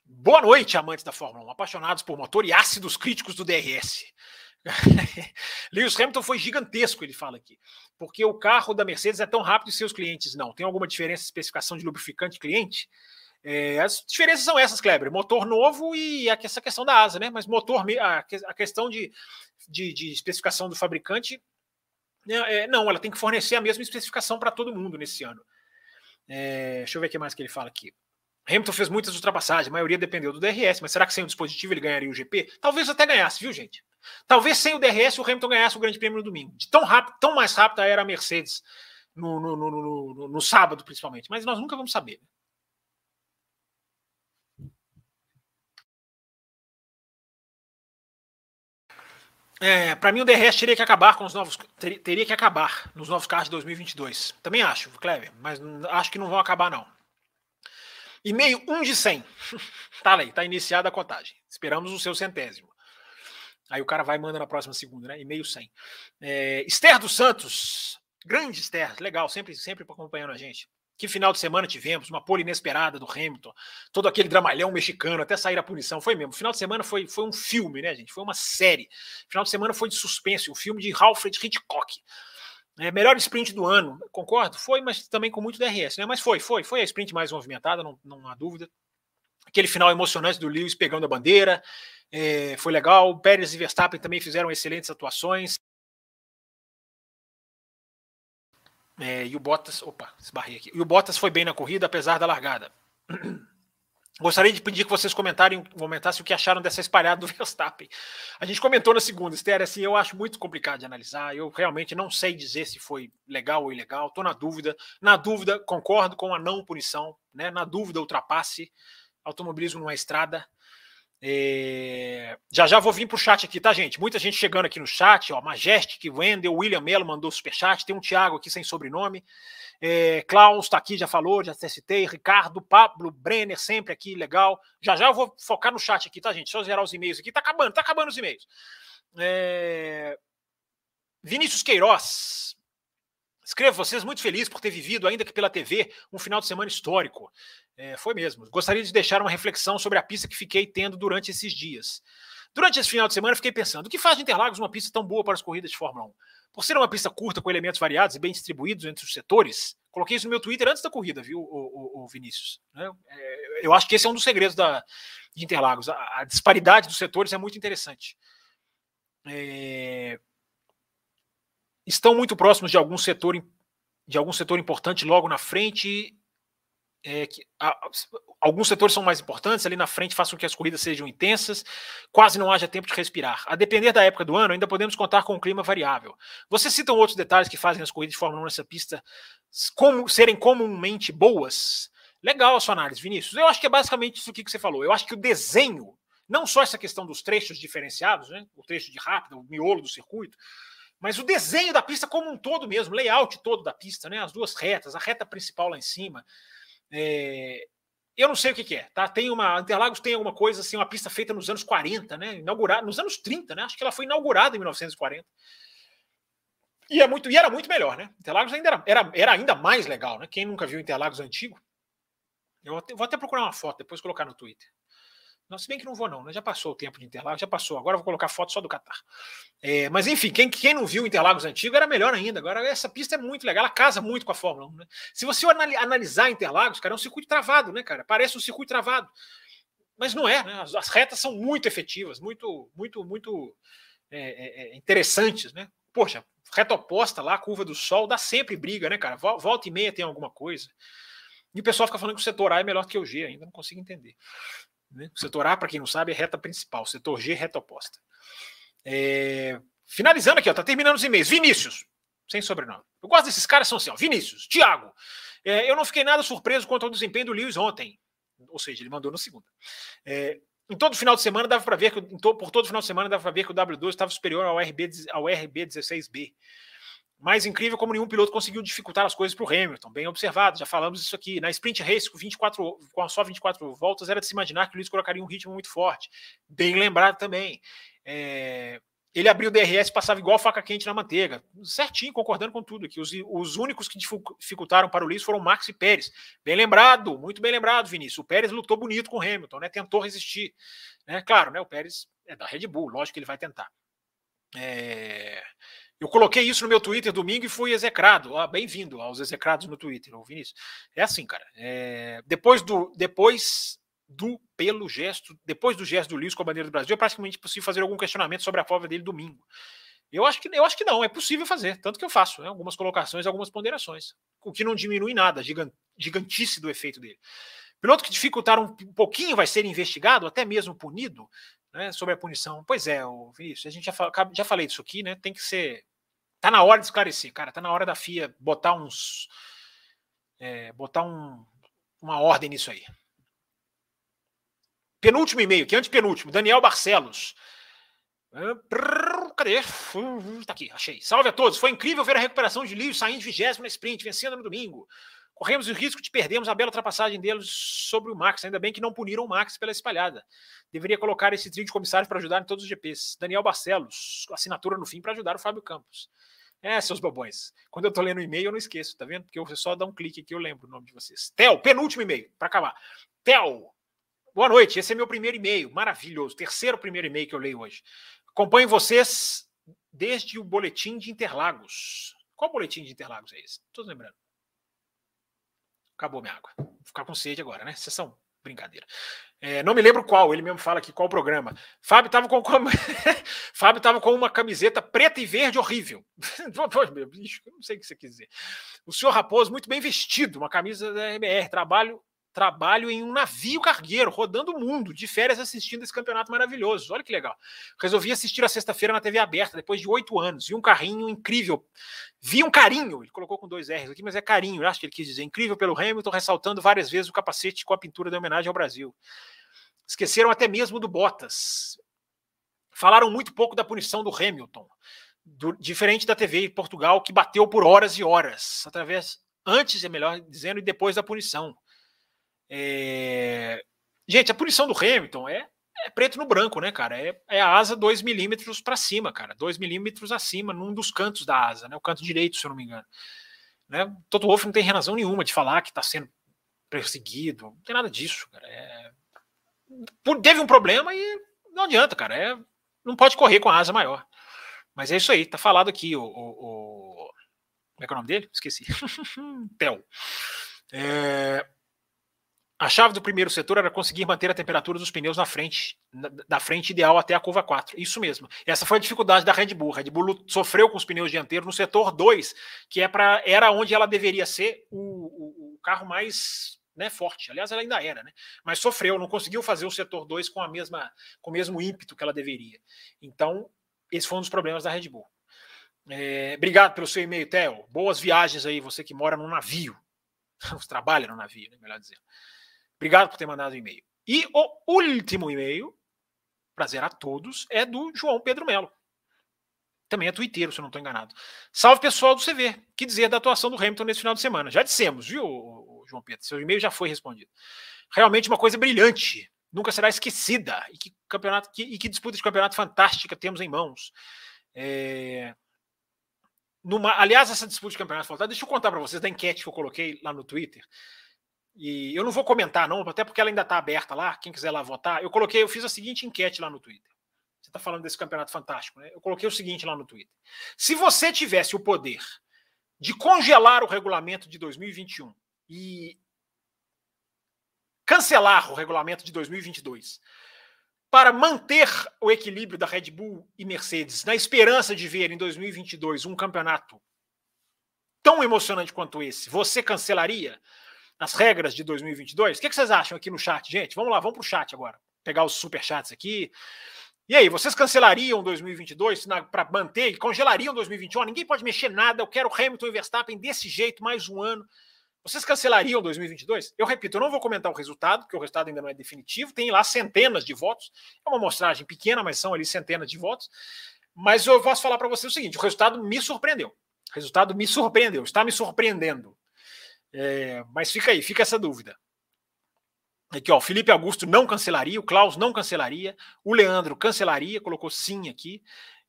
Boa noite, amantes da Fórmula 1, apaixonados por motor e ácidos críticos do DRS. Lewis Hamilton foi gigantesco, ele fala aqui, porque o carro da Mercedes é tão rápido e seus clientes não. Tem alguma diferença em especificação de lubrificante cliente? É, as diferenças são essas, Kleber: motor novo e essa questão da asa, né? Mas motor, a, a questão de, de, de, especificação do fabricante, né, é, não, ela tem que fornecer a mesma especificação para todo mundo nesse ano. É, deixa eu ver o que mais que ele fala aqui. Hamilton fez muitas ultrapassagens, a maioria dependeu do DRS, mas será que sem o dispositivo ele ganharia o GP? Talvez até ganhasse, viu, gente? Talvez sem o DRS o Hamilton ganhasse o Grande Prêmio no domingo. De tão rápido, tão mais rápida era a Mercedes no, no, no, no, sábado, principalmente. Mas nós nunca vamos saber. Né? É, para mim o DRS teria que acabar com os novos teria, que acabar nos novos carros de 2022. Também acho, Clever, mas acho que não vão acabar não. E-mail 1 de 100. tá aí, tá iniciada a contagem. Esperamos o seu centésimo. Aí o cara vai e manda na próxima segunda, né? E-mail 100. É, Esther dos Santos. Grande Esther, legal, sempre, sempre acompanhando a gente. Que final de semana tivemos, uma pole inesperada do Hamilton, todo aquele dramalhão mexicano, até sair a punição. Foi mesmo. Final de semana foi, foi um filme, né, gente? Foi uma série. Final de semana foi de suspense, um filme de Alfred Hitchcock. É, melhor sprint do ano, concordo? Foi, mas também com muito DRS, né? Mas foi, foi, foi a sprint mais movimentada, não, não há dúvida. Aquele final emocionante do Lewis pegando a bandeira, é, foi legal. Pérez e Verstappen também fizeram excelentes atuações. É, e o Bottas, opa, esbarrei aqui. E o Bottas foi bem na corrida, apesar da largada. Gostaria de pedir que vocês comentarem, comentassem o que acharam dessa espalhada do Verstappen. A gente comentou na segunda, Esther, assim, eu acho muito complicado de analisar. Eu realmente não sei dizer se foi legal ou ilegal, estou na dúvida. Na dúvida, concordo com a não punição, né? Na dúvida, ultrapasse. Automobilismo numa estrada. É... Já já vou vir para o chat aqui, tá, gente? Muita gente chegando aqui no chat, ó. Majestic, Wendel, William Melo mandou superchat, tem um Thiago aqui sem sobrenome. É, Klaus está aqui, já falou, já citei. Ricardo, Pablo, Brenner, sempre aqui, legal. Já já eu vou focar no chat aqui, tá, gente? Só zerar os e-mails aqui. Tá acabando, tá acabando os e-mails. É... Vinícius Queiroz. Escrevo vocês muito feliz por ter vivido, ainda que pela TV, um final de semana histórico. É, foi mesmo. Gostaria de deixar uma reflexão sobre a pista que fiquei tendo durante esses dias. Durante esse final de semana, fiquei pensando: o que faz de Interlagos uma pista tão boa para as corridas de Fórmula 1? Por ser uma pista curta com elementos variados e bem distribuídos entre os setores, coloquei isso no meu Twitter antes da corrida, viu, o, o, o Vinícius? Né? É, eu acho que esse é um dos segredos da, de Interlagos. A, a disparidade dos setores é muito interessante. É, estão muito próximos de algum setor de algum setor importante logo na frente é, que a, alguns setores são mais importantes, ali na frente façam que as corridas sejam intensas, quase não haja tempo de respirar. A depender da época do ano, ainda podemos contar com um clima variável. Vocês citam outros detalhes que fazem as corridas de Fórmula 1 nessa pista como, serem comumente boas? Legal a sua análise, Vinícius. Eu acho que é basicamente isso que você falou. Eu acho que o desenho, não só essa questão dos trechos diferenciados, né, o trecho de rápida, o miolo do circuito, mas o desenho da pista como um todo mesmo, layout todo da pista, né, as duas retas, a reta principal lá em cima, é, eu não sei o que, que, é, tá? Tem uma. Interlagos tem alguma coisa assim, uma pista feita nos anos 40, né? Inaugurada, nos anos 30, né? Acho que ela foi inaugurada em 1940. E, é muito, e era muito melhor, né? Interlagos ainda era, era, era ainda mais legal, né? Quem nunca viu Interlagos antigo, eu vou até, vou até procurar uma foto, depois colocar no Twitter. Não, se bem que não vou, não, né? Já passou o tempo de Interlagos, já passou. Agora vou colocar foto só do Qatar. É, mas enfim, quem, quem não viu Interlagos antigo era melhor ainda. Agora, essa pista é muito legal, ela casa muito com a Fórmula 1. Né? Se você analisar Interlagos, cara, é um circuito travado, né, cara? Parece um circuito travado. Mas não é, né? As, as retas são muito efetivas, muito, muito, muito é, é, é interessantes, né? Poxa, reta oposta lá, curva do sol, dá sempre briga, né, cara? Volta e meia tem alguma coisa. E o pessoal fica falando que o setor A é melhor que o G, ainda não consigo entender. Né? O setor A, para quem não sabe, é reta principal, setor G, reta oposta. É... Finalizando aqui, ó, tá terminando os e-mails. Vinícius, sem sobrenome. Eu gosto desses caras, são assim, ó, Vinícius, Thiago. É, eu não fiquei nada surpreso quanto ao desempenho do Lewis ontem. Ou seja, ele mandou no segunda. É, em todo final de semana dava para ver que por todo final de semana dava para ver que o W2 estava superior ao RB ao RB16B. Mais incrível como nenhum piloto conseguiu dificultar as coisas para o Hamilton. Bem observado, já falamos isso aqui. Na sprint race, com, 24, com só 24 voltas, era de se imaginar que o Luiz colocaria um ritmo muito forte. Bem lembrado também. É, ele abriu o DRS passava igual faca quente na manteiga. Certinho, concordando com tudo aqui. Os, os únicos que dificultaram para o Luiz foram Max e Pérez. Bem lembrado, muito bem lembrado, Vinícius. O Pérez lutou bonito com o Hamilton, né? Tentou resistir. Né? Claro, né? O Pérez é da Red Bull, lógico que ele vai tentar. É... Eu coloquei isso no meu Twitter domingo e fui execrado. Ah, Bem-vindo aos execrados no Twitter, Vinícius. É assim, cara. É... Depois do depois do pelo gesto, depois do gesto do Luiz com a bandeira do Brasil, é praticamente possível fazer algum questionamento sobre a prova dele domingo. Eu acho que eu acho que não, é possível fazer, tanto que eu faço né, algumas colocações, algumas ponderações, o que não diminui nada, gigant, gigantice do efeito dele. Piloto que dificultar um pouquinho vai ser investigado, até mesmo punido, né, sobre a punição. Pois é, Vinícius, a gente já, já falei disso aqui, né? Tem que ser. Tá na hora de esclarecer, cara. Tá na hora da FIA botar uns. É, botar um, uma ordem nisso aí. Penúltimo e-mail, que é antepenúltimo, Daniel Barcelos. Cadê? Tá aqui, achei. Salve a todos. Foi incrível ver a recuperação de Lewis saindo de vigésimo na sprint, vencendo no domingo. Corremos o risco de perdermos a bela ultrapassagem deles sobre o Max. Ainda bem que não puniram o Max pela espalhada. Deveria colocar esse trio de comissários para ajudar em todos os GPs. Daniel Barcelos, assinatura no fim para ajudar o Fábio Campos. É, seus bobões. Quando eu tô lendo o e-mail, eu não esqueço, tá vendo? Porque eu só dá um clique aqui, eu lembro o nome de vocês. Tel, penúltimo e-mail, para acabar. Tel, boa noite. Esse é meu primeiro e-mail, maravilhoso. Terceiro primeiro e-mail que eu leio hoje. Acompanho vocês desde o boletim de Interlagos. Qual boletim de Interlagos é esse? Tô lembrando. Acabou minha água. Vou ficar com sede agora, né? Sessão brincadeira. É, não me lembro qual, ele mesmo fala aqui qual programa. Fábio estava com. Fábio tava com uma camiseta preta e verde horrível. não sei o que você quis dizer. O senhor Raposo, muito bem vestido, uma camisa da MR, trabalho trabalho em um navio cargueiro, rodando o mundo, de férias assistindo esse campeonato maravilhoso. Olha que legal. Resolvi assistir a sexta-feira na TV aberta, depois de oito anos. Vi um carrinho incrível. Vi um carinho, ele colocou com dois R's aqui, mas é carinho, acho que ele quis dizer. Incrível pelo Hamilton, ressaltando várias vezes o capacete com a pintura de homenagem ao Brasil. Esqueceram até mesmo do Bottas. Falaram muito pouco da punição do Hamilton. Do, diferente da TV em Portugal, que bateu por horas e horas, através, antes, é melhor dizendo, e depois da punição. É... Gente, a punição do Hamilton é, é, preto no branco, né, cara? É, é a asa 2 milímetros para cima, cara. 2 milímetros acima, num dos cantos da asa, né? O canto direito, se eu não me engano. Né? Toto Wolff não tem razão nenhuma de falar que está sendo perseguido. Não tem nada disso, cara. É... Teve um problema e não adianta, cara. É... Não pode correr com a asa maior. Mas é isso aí, tá falado aqui o. o, o... Como é que é o nome dele? Esqueci. Tel. É... A chave do primeiro setor era conseguir manter a temperatura dos pneus na frente, na, da frente ideal até a curva 4. Isso mesmo. Essa foi a dificuldade da Red Bull. A Red Bull sofreu com os pneus dianteiros no setor 2, que é para era onde ela deveria ser o, o, o carro mais né, forte. Aliás, ela ainda era, né? Mas sofreu, não conseguiu fazer o setor 2 com a mesma com o mesmo ímpeto que ela deveria. Então, esse foi um dos problemas da Red Bull. É, obrigado pelo seu e-mail, Theo. Boas viagens aí, você que mora no navio. Trabalha no navio, né, melhor dizendo. Obrigado por ter mandado o e-mail. E o último e-mail, prazer a todos, é do João Pedro Melo. Também é twitteiro, se eu não estou enganado. Salve pessoal do CV. Que dizer da atuação do Hamilton nesse final de semana? Já dissemos, viu, João Pedro? Seu e-mail já foi respondido. Realmente uma coisa brilhante. Nunca será esquecida. E que campeonato que, e que disputa de campeonato fantástica temos em mãos. É... Numa, aliás, essa disputa de campeonato fantástica, deixa eu contar para vocês da enquete que eu coloquei lá no Twitter. E eu não vou comentar, não, até porque ela ainda está aberta lá. Quem quiser lá votar, eu coloquei, eu fiz a seguinte enquete lá no Twitter. Você está falando desse campeonato fantástico, né? Eu coloquei o seguinte lá no Twitter. Se você tivesse o poder de congelar o regulamento de 2021 e cancelar o regulamento de 2022 para manter o equilíbrio da Red Bull e Mercedes, na esperança de ver em 2022 um campeonato tão emocionante quanto esse, você cancelaria? As regras de 2022. O que, que vocês acham aqui no chat, gente? Vamos lá, vamos para o chat agora. Pegar os super chats aqui. E aí, vocês cancelariam 2022 para manter congelariam 2021? Ninguém pode mexer nada. Eu quero Hamilton e Verstappen desse jeito mais um ano. Vocês cancelariam 2022? Eu repito, eu não vou comentar o resultado, porque o resultado ainda não é definitivo. Tem lá centenas de votos. É uma amostragem pequena, mas são ali centenas de votos. Mas eu posso falar para você o seguinte: o resultado me surpreendeu. O resultado me surpreendeu, está me surpreendendo. É, mas fica aí, fica essa dúvida. Aqui, ó, Felipe Augusto não cancelaria, o Klaus não cancelaria, o Leandro cancelaria, colocou sim aqui.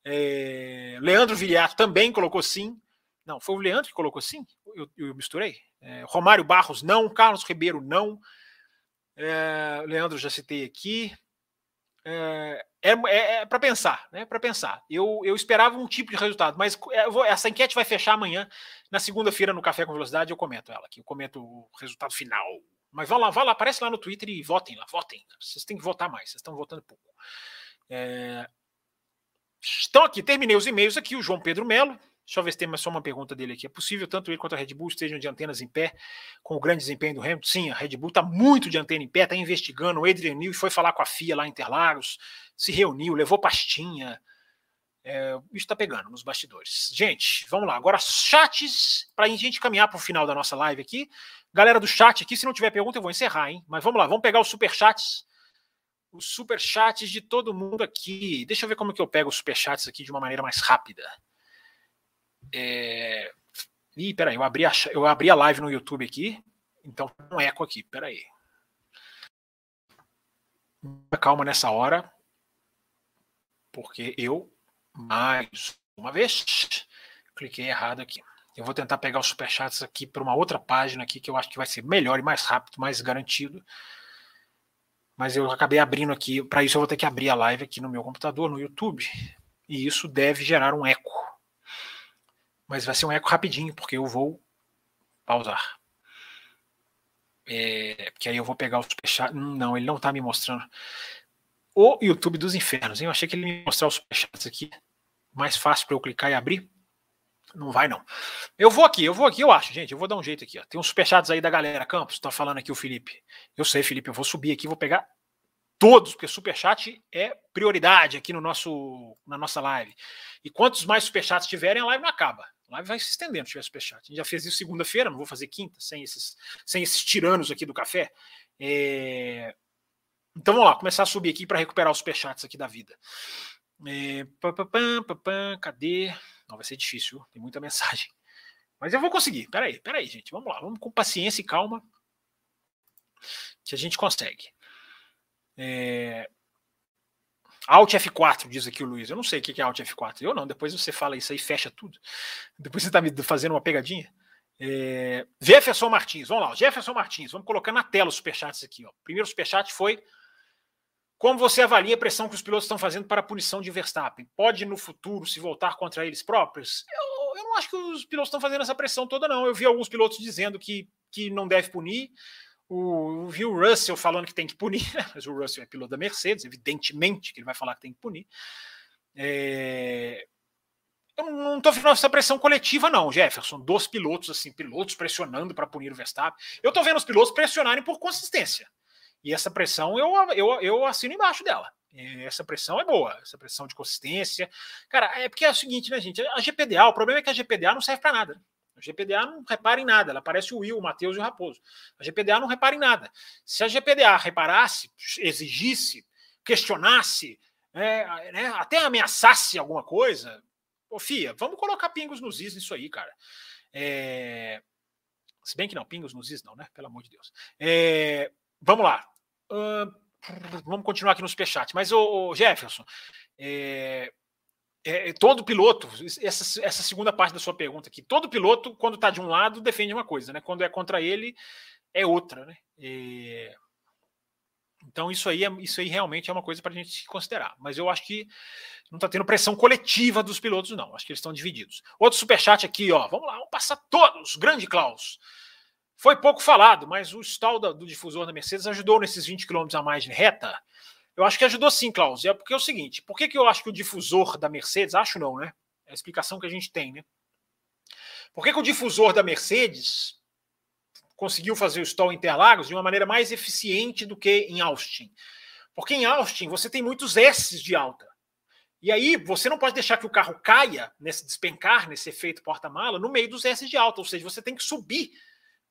É, Leandro Viriato também colocou sim. Não, foi o Leandro que colocou sim? Eu, eu misturei. É, Romário Barros não, Carlos Ribeiro não. É, Leandro já citei aqui. É, é, é, é para pensar, né? Para pensar. Eu, eu esperava um tipo de resultado, mas vou, essa enquete vai fechar amanhã. Na segunda-feira, no Café com Velocidade, eu comento ela aqui. Eu comento o resultado final. Mas vá lá, vá lá, aparece lá no Twitter e votem lá, votem. Vocês têm que votar mais, vocês estão votando pouco. É... Então, aqui, terminei os e-mails aqui. O João Pedro Melo Deixa eu ver se tem só uma pergunta dele aqui. É possível tanto ele quanto a Red Bull estejam de antenas em pé com o grande desempenho do Hamilton? Sim, a Red Bull está muito de antena em pé, está investigando. O Adrian Newey foi falar com a FIA lá em Interlagos, se reuniu, levou pastinha. É, o bicho está pegando nos bastidores. Gente, vamos lá. Agora, chats, para a gente caminhar para o final da nossa live aqui. Galera do chat aqui, se não tiver pergunta, eu vou encerrar, hein? Mas vamos lá, vamos pegar os superchats. Os superchats de todo mundo aqui. Deixa eu ver como que eu pego os superchats aqui de uma maneira mais rápida. É, Ih, peraí, eu abri, a, eu abri a live no YouTube aqui, então um eco aqui, peraí. Calma nessa hora, porque eu, mais uma vez, cliquei errado aqui. Eu vou tentar pegar os superchats aqui para uma outra página aqui que eu acho que vai ser melhor e mais rápido, mais garantido. Mas eu acabei abrindo aqui, para isso eu vou ter que abrir a live aqui no meu computador, no YouTube, e isso deve gerar um eco. Mas vai ser um eco rapidinho, porque eu vou pausar. É, porque aí eu vou pegar o superchat. Não, ele não está me mostrando. O YouTube dos infernos, hein? Eu achei que ele me mostrar os superchats aqui. Mais fácil para eu clicar e abrir. Não vai, não. Eu vou aqui, eu vou aqui, eu acho, gente. Eu vou dar um jeito aqui. Ó. Tem uns superchats aí da galera. Campos, tá falando aqui o Felipe. Eu sei, Felipe, eu vou subir aqui, vou pegar todos, porque superchat é prioridade aqui no nosso, na nossa live. E quantos mais superchats tiverem, a live não acaba. Live vai se estendendo tiver superchat. A gente já fez isso segunda-feira, não vou fazer quinta, sem esses, sem esses tiranos aqui do café. É... Então vamos lá, começar a subir aqui para recuperar os superchats aqui da vida. É... Pam, pam, pam, cadê? Não, vai ser difícil, tem muita mensagem. Mas eu vou conseguir. Peraí, peraí, gente. Vamos lá. Vamos com paciência e calma. Que a gente consegue. É... Alt F4, diz aqui o Luiz. Eu não sei o que é Alt F4. Eu não. Depois você fala isso aí, fecha tudo. Depois você está me fazendo uma pegadinha. É... Jefferson Martins, vamos lá. Jefferson Martins, vamos colocar na tela os superchats aqui. Ó. O primeiro superchat foi como você avalia a pressão que os pilotos estão fazendo para a punição de Verstappen? Pode no futuro se voltar contra eles próprios? Eu, eu não acho que os pilotos estão fazendo essa pressão toda, não. Eu vi alguns pilotos dizendo que, que não deve punir. O, vi Russell falando que tem que punir, mas o Russell é piloto da Mercedes, evidentemente que ele vai falar que tem que punir. É... Eu não estou vendo essa pressão coletiva, não, Jefferson, dos pilotos, assim, pilotos pressionando para punir o Verstappen. Eu estou vendo os pilotos pressionarem por consistência. E essa pressão eu, eu, eu assino embaixo dela. Essa pressão é boa, essa pressão de consistência. Cara, é porque é o seguinte, né, gente? A GPDA, o problema é que a GPDA não serve para nada. A GPDA não repara em nada, ela parece o Will, o Matheus e o Raposo. A GPDA não repara em nada. Se a GPDA reparasse, exigisse, questionasse, é, né, até ameaçasse alguma coisa, ô Fia, vamos colocar pingos nos is nisso aí, cara. É... Se bem que não, pingos nos is não, né? Pelo amor de Deus. É... Vamos lá. Uh, vamos continuar aqui no superchat. Mas, o Jefferson, é, é, todo piloto, essa, essa segunda parte da sua pergunta aqui, todo piloto, quando está de um lado, defende uma coisa, né? Quando é contra ele, é outra, né? É, então, isso aí, é, isso aí realmente é uma coisa para a gente considerar. Mas eu acho que não está tendo pressão coletiva dos pilotos, não. Acho que eles estão divididos. Outro superchat aqui, ó. Vamos lá, vamos passar todos. Grande Klaus. Foi pouco falado, mas o stall do difusor da Mercedes ajudou nesses 20 km a mais de reta. Eu acho que ajudou sim, Klaus. É porque é o seguinte: por que, que eu acho que o difusor da Mercedes, acho não, né? É a explicação que a gente tem, né? Por que, que o difusor da Mercedes conseguiu fazer o stall Interlagos de uma maneira mais eficiente do que em Austin? Porque em Austin você tem muitos S de alta. E aí você não pode deixar que o carro caia nesse despencar, nesse efeito porta-mala, no meio dos S de alta. Ou seja, você tem que subir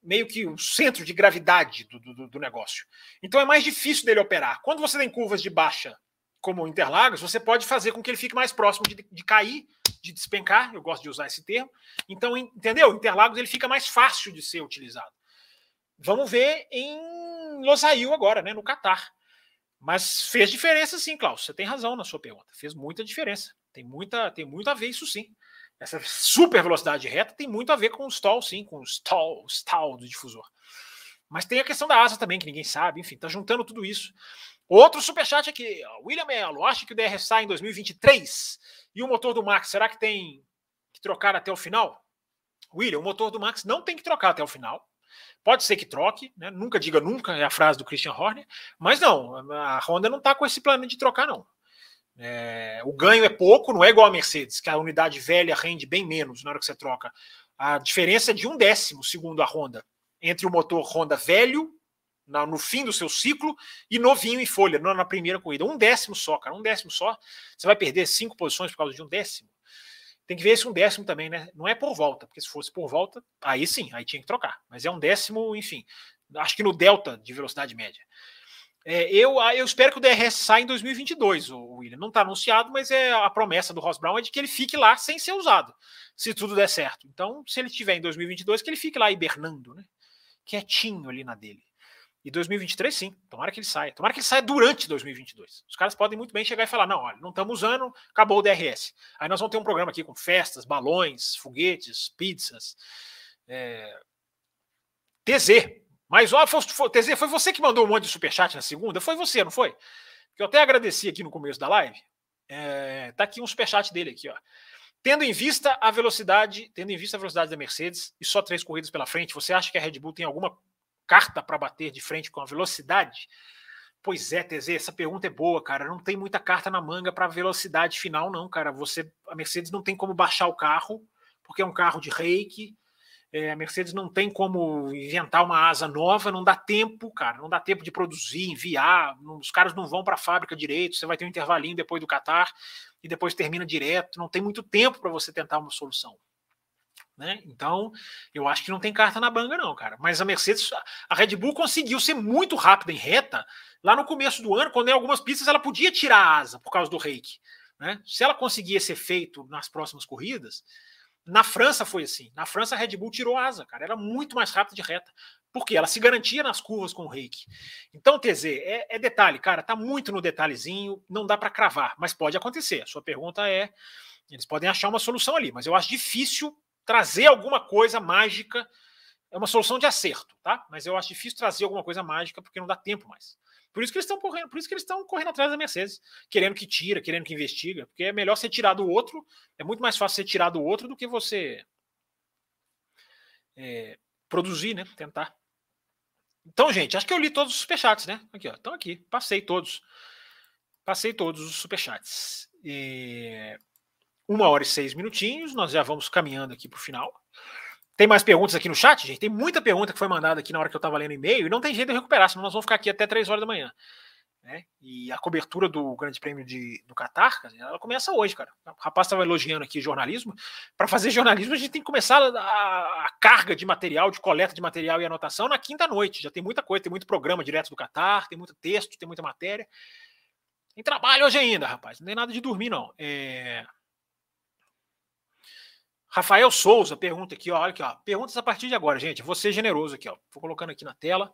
meio que o centro de gravidade do, do, do, negócio. Então é mais difícil dele operar. Quando você tem curvas de baixa, como Interlagos, você pode fazer com que ele fique mais próximo de, de cair, de despencar. Eu gosto de usar esse termo. Então, entendeu? Interlagos ele fica mais fácil de ser utilizado. Vamos ver em Losail agora, né, no Catar. Mas fez diferença sim, Klaus. Você tem razão na sua pergunta. Fez muita diferença. Tem muita, tem muito a ver isso sim essa super velocidade reta tem muito a ver com o stall, sim, com o stall, stall do difusor. Mas tem a questão da asa também, que ninguém sabe, enfim, tá juntando tudo isso. Outro superchat aqui, William Mello, acha que o DRS sai em 2023 e o motor do Max, será que tem que trocar até o final? William, o motor do Max não tem que trocar até o final. Pode ser que troque, né? nunca diga nunca, é a frase do Christian Horner, mas não, a Honda não está com esse plano de trocar, não. É, o ganho é pouco, não é igual a Mercedes, que a unidade velha rende bem menos na hora que você troca. A diferença é de um décimo, segundo a Honda, entre o motor Honda velho, na, no fim do seu ciclo, e novinho em folha, na primeira corrida. Um décimo só, cara, um décimo só. Você vai perder cinco posições por causa de um décimo. Tem que ver esse um décimo também, né? Não é por volta, porque se fosse por volta, aí sim, aí tinha que trocar. Mas é um décimo, enfim, acho que no delta de velocidade média. É, eu, ah, eu espero que o DRS saia em 2022, o William. Não está anunciado, mas é a promessa do Ross Brown é de que ele fique lá sem ser usado, se tudo der certo. Então, se ele estiver em 2022, que ele fique lá hibernando, né? Quietinho ali na dele. E 2023, sim. Tomara que ele saia. Tomara que ele saia durante 2022. Os caras podem muito bem chegar e falar: não, olha, não estamos usando, acabou o DRS. Aí nós vamos ter um programa aqui com festas, balões, foguetes, pizzas. É... TZ. Mas, ó, foi, foi, TZ, foi você que mandou um monte de superchat na segunda? Foi você, não foi? Que eu até agradeci aqui no começo da live. É... Tá aqui um superchat dele aqui, ó. Tendo em vista a velocidade, tendo em vista a velocidade da Mercedes e só três corridas pela frente, você acha que a Red Bull tem alguma carta para bater de frente com a velocidade? Pois é, TZ, essa pergunta é boa, cara. Não tem muita carta na manga para velocidade final, não, cara. Você, a Mercedes não tem como baixar o carro, porque é um carro de reiki. É, a Mercedes não tem como inventar uma asa nova, não dá tempo, cara. Não dá tempo de produzir, enviar. Não, os caras não vão para a fábrica direito. Você vai ter um intervalinho depois do Qatar e depois termina direto. Não tem muito tempo para você tentar uma solução. Né? Então, eu acho que não tem carta na banga, não, cara. Mas a Mercedes, a Red Bull conseguiu ser muito rápida em reta lá no começo do ano, quando em algumas pistas ela podia tirar a asa por causa do reiki. Né? Se ela conseguir esse efeito nas próximas corridas, na França foi assim. Na França a Red Bull tirou asa, cara. Era muito mais rápida de reta. Porque ela se garantia nas curvas com o reiki. Então, TZ, é, é detalhe, cara. Tá muito no detalhezinho, não dá para cravar, mas pode acontecer. A sua pergunta é. Eles podem achar uma solução ali, mas eu acho difícil trazer alguma coisa mágica. É uma solução de acerto, tá? Mas eu acho difícil trazer alguma coisa mágica porque não dá tempo mais. Por isso que eles estão correndo, por isso que eles estão correndo atrás da Mercedes, querendo que tira, querendo que investiga, porque é melhor ser tirado do outro, é muito mais fácil ser tirado do outro do que você é, produzir, né? Tentar. Então, gente, acho que eu li todos os superchats, né? Aqui, ó. Estão aqui. Passei todos. Passei todos os superchats. E uma hora e seis minutinhos, nós já vamos caminhando aqui para o final. Tem mais perguntas aqui no chat, gente? Tem muita pergunta que foi mandada aqui na hora que eu estava lendo e-mail e não tem jeito de recuperar, senão nós vamos ficar aqui até três horas da manhã. Né? E a cobertura do Grande Prêmio de, do Qatar, ela começa hoje, cara. O rapaz estava elogiando aqui jornalismo. Para fazer jornalismo, a gente tem que começar a, a, carga de material, de coleta de material e anotação na quinta noite. Já tem muita coisa, tem muito programa direto do Qatar, tem muito texto, tem muita matéria. Tem trabalho hoje ainda, rapaz. Não tem nada de dormir, não. É... Rafael Souza pergunta aqui, ó, olha aqui, ó. Perguntas a partir de agora, gente. Vou ser generoso aqui, ó. Vou colocando aqui na tela.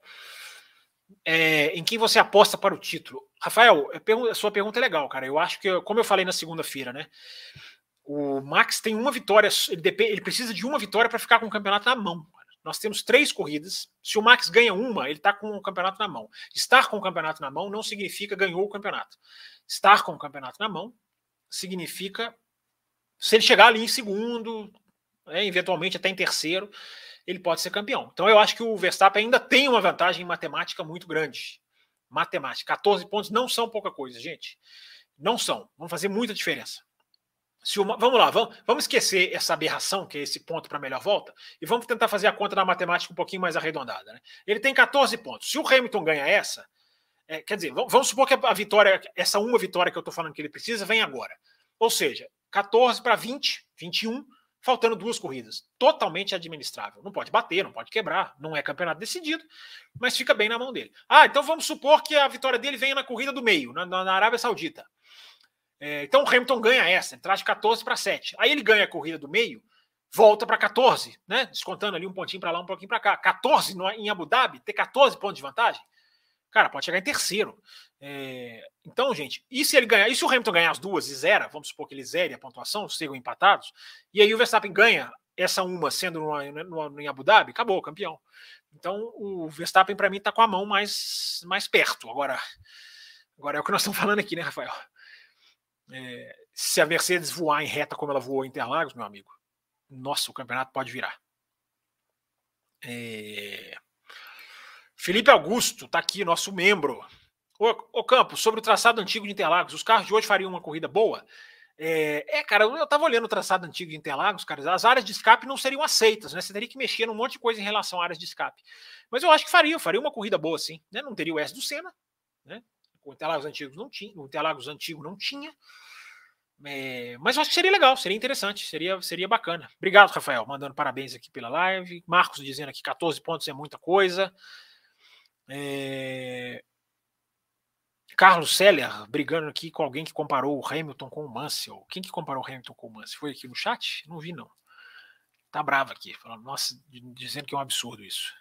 É, em quem você aposta para o título? Rafael, a sua pergunta é legal, cara. Eu acho que, como eu falei na segunda-feira, né? O Max tem uma vitória, ele, depende, ele precisa de uma vitória para ficar com o campeonato na mão. Nós temos três corridas. Se o Max ganha uma, ele está com o campeonato na mão. Estar com o campeonato na mão não significa ganhou o campeonato. Estar com o campeonato na mão significa se ele chegar ali em segundo, né, eventualmente até em terceiro, ele pode ser campeão. Então eu acho que o Verstappen ainda tem uma vantagem matemática muito grande. Matemática. 14 pontos não são pouca coisa, gente. Não são. Vão fazer muita diferença. Se uma, vamos lá, vamos, vamos esquecer essa aberração, que é esse ponto para a melhor volta, e vamos tentar fazer a conta da matemática um pouquinho mais arredondada. Né? Ele tem 14 pontos. Se o Hamilton ganha essa, é, quer dizer, vamos, vamos supor que a vitória, essa uma vitória que eu estou falando que ele precisa, vem agora. Ou seja, 14 para 20, 21, faltando duas corridas. Totalmente administrável. Não pode bater, não pode quebrar, não é campeonato decidido, mas fica bem na mão dele. Ah, então vamos supor que a vitória dele venha na corrida do meio, na, na Arábia Saudita. É, então o Hamilton ganha essa, traz de 14 para 7. Aí ele ganha a corrida do meio, volta para 14, né? Descontando ali um pontinho para lá, um pouquinho para cá. 14 no, em Abu Dhabi, ter 14 pontos de vantagem. Cara, pode chegar em terceiro. É, então, gente, e se ele ganhar? E se o Hamilton ganhar as duas e zera? Vamos supor que ele zere a pontuação, sejam empatados, e aí o Verstappen ganha essa uma sendo no, no, no, em Abu Dhabi, acabou, campeão. Então o Verstappen, para mim, está com a mão mais, mais perto. Agora, agora é o que nós estamos falando aqui, né, Rafael? É, se a Mercedes voar em reta como ela voou em Interlagos, meu amigo, nossa, o campeonato pode virar. É, Felipe Augusto está aqui, nosso membro. Ô, ô Campos, sobre o traçado antigo de Interlagos, os carros de hoje fariam uma corrida boa? É, é cara, eu estava olhando o traçado antigo de Interlagos, cara, as áreas de escape não seriam aceitas, né? Você teria que mexer num monte de coisa em relação a áreas de escape. Mas eu acho que faria, faria uma corrida boa, sim. Né? Não teria o S do Senna, né? O Interlagos antigo não tinha, o Interlagos antigo não tinha. É, mas eu acho que seria legal, seria interessante, seria, seria bacana. Obrigado, Rafael, mandando parabéns aqui pela live. Marcos dizendo aqui 14 pontos é muita coisa. É... Carlos Seller brigando aqui com alguém que comparou o Hamilton com o Mansell. Quem que comparou o Hamilton com o Mansell? Foi aqui no chat? Não vi, não. Tá bravo aqui, falando, nossa, dizendo que é um absurdo isso.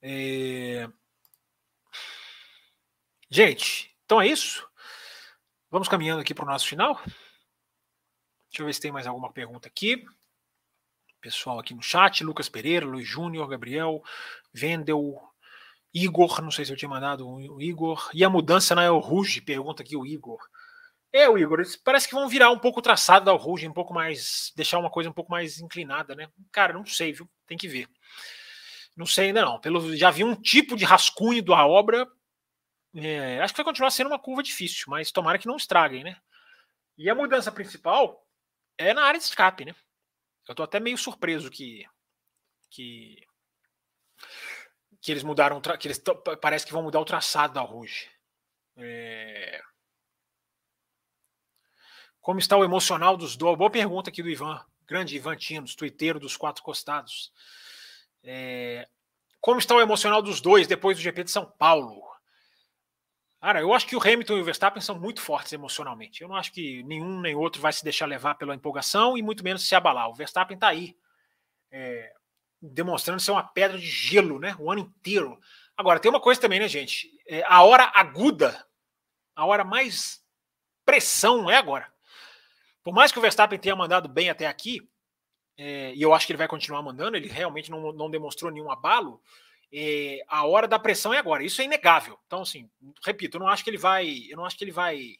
É... Gente, então é isso. Vamos caminhando aqui para o nosso final. Deixa eu ver se tem mais alguma pergunta aqui. Pessoal aqui no chat, Lucas Pereira, Luiz Júnior, Gabriel, Vendel, Igor, não sei se eu tinha mandado o Igor. E a mudança na El Rouge? Pergunta aqui o Igor. É, o Igor, parece que vão virar um pouco o traçado da El Rouge, um pouco mais. deixar uma coisa um pouco mais inclinada, né? Cara, não sei, viu? Tem que ver. Não sei ainda não. Pelo, já vi um tipo de rascunho da obra. É, acho que vai continuar sendo uma curva difícil, mas tomara que não estraguem, né? E a mudança principal é na área de escape, né? Eu tô até meio surpreso que. que que eles mudaram, que eles parece que vão mudar o traçado da Rouge. É... Como está o emocional dos dois? Boa pergunta aqui do Ivan, grande Ivan Tinos, tuiteiro dos quatro costados. É... Como está o emocional dos dois depois do GP de São Paulo? Cara, eu acho que o Hamilton e o Verstappen são muito fortes emocionalmente. Eu não acho que nenhum nem outro vai se deixar levar pela empolgação e muito menos se abalar. O Verstappen está aí. É, demonstrando ser uma pedra de gelo, né? O ano inteiro. Agora, tem uma coisa também, né, gente? É, a hora aguda, a hora mais pressão é agora. Por mais que o Verstappen tenha mandado bem até aqui, é, e eu acho que ele vai continuar mandando, ele realmente não, não demonstrou nenhum abalo. É, a hora da pressão é agora. Isso é inegável. Então, assim, repito, eu não acho que ele vai, eu não acho que ele vai,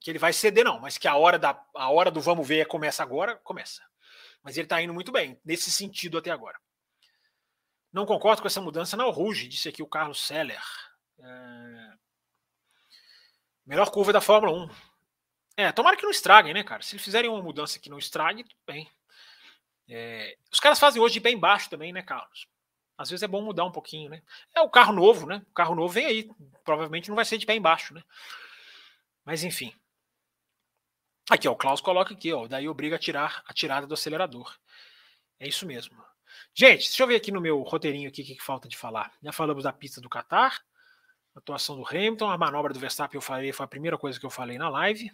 que ele vai ceder não, mas que a hora da, a hora do vamos ver começa agora, começa. Mas ele está indo muito bem, nesse sentido até agora. Não concordo com essa mudança na Rouge, disse aqui o Carlos Seller. É... Melhor curva da Fórmula 1. É, tomara que não estraguem, né, cara? Se eles fizerem uma mudança que não estrague, tudo bem. É... Os caras fazem hoje de bem baixo também, né, Carlos? Às vezes é bom mudar um pouquinho, né? É o carro novo, né? O carro novo vem aí. Provavelmente não vai ser de pé embaixo, né? Mas enfim. Aqui, ó, o Klaus coloca aqui, ó, daí obriga a tirar a tirada do acelerador. É isso mesmo. Gente, deixa eu ver aqui no meu roteirinho aqui o que, que falta de falar. Já falamos da pista do Qatar, atuação do Hamilton, a manobra do Verstappen eu falei, foi a primeira coisa que eu falei na live.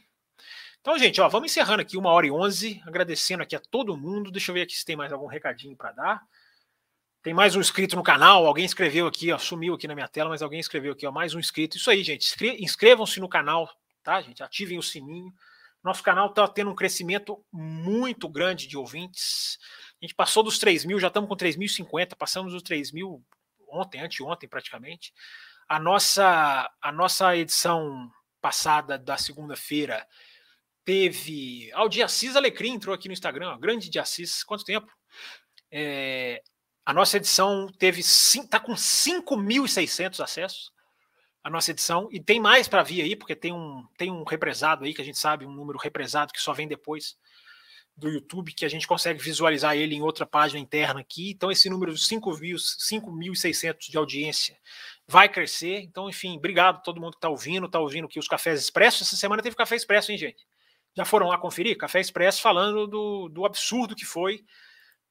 Então, gente, ó, vamos encerrando aqui uma hora e onze, agradecendo aqui a todo mundo. Deixa eu ver aqui se tem mais algum recadinho para dar. Tem mais um inscrito no canal, alguém escreveu aqui, ó, sumiu aqui na minha tela, mas alguém escreveu aqui, ó, mais um inscrito. Isso aí, gente, inscrevam-se no canal, tá, gente? Ativem o sininho. Nosso canal está tendo um crescimento muito grande de ouvintes. A gente passou dos 3 mil, já estamos com 3.050, passamos dos 3 mil ontem, anteontem praticamente. A nossa, a nossa edição passada da segunda-feira teve. Ah, o de Assis Alecrim entrou aqui no Instagram, ó, grande de Assis, quanto tempo? É, a nossa edição teve. está com 5.600 acessos a nossa edição. E tem mais para vir aí, porque tem um, tem um represado aí, que a gente sabe, um número represado que só vem depois do YouTube, que a gente consegue visualizar ele em outra página interna aqui. Então, esse número de 5.600 de audiência vai crescer. Então, enfim, obrigado a todo mundo que está ouvindo, está ouvindo aqui os Cafés Expresso. Essa semana teve Café Expresso, hein, gente? Já foram lá conferir? Café Expresso falando do, do absurdo que foi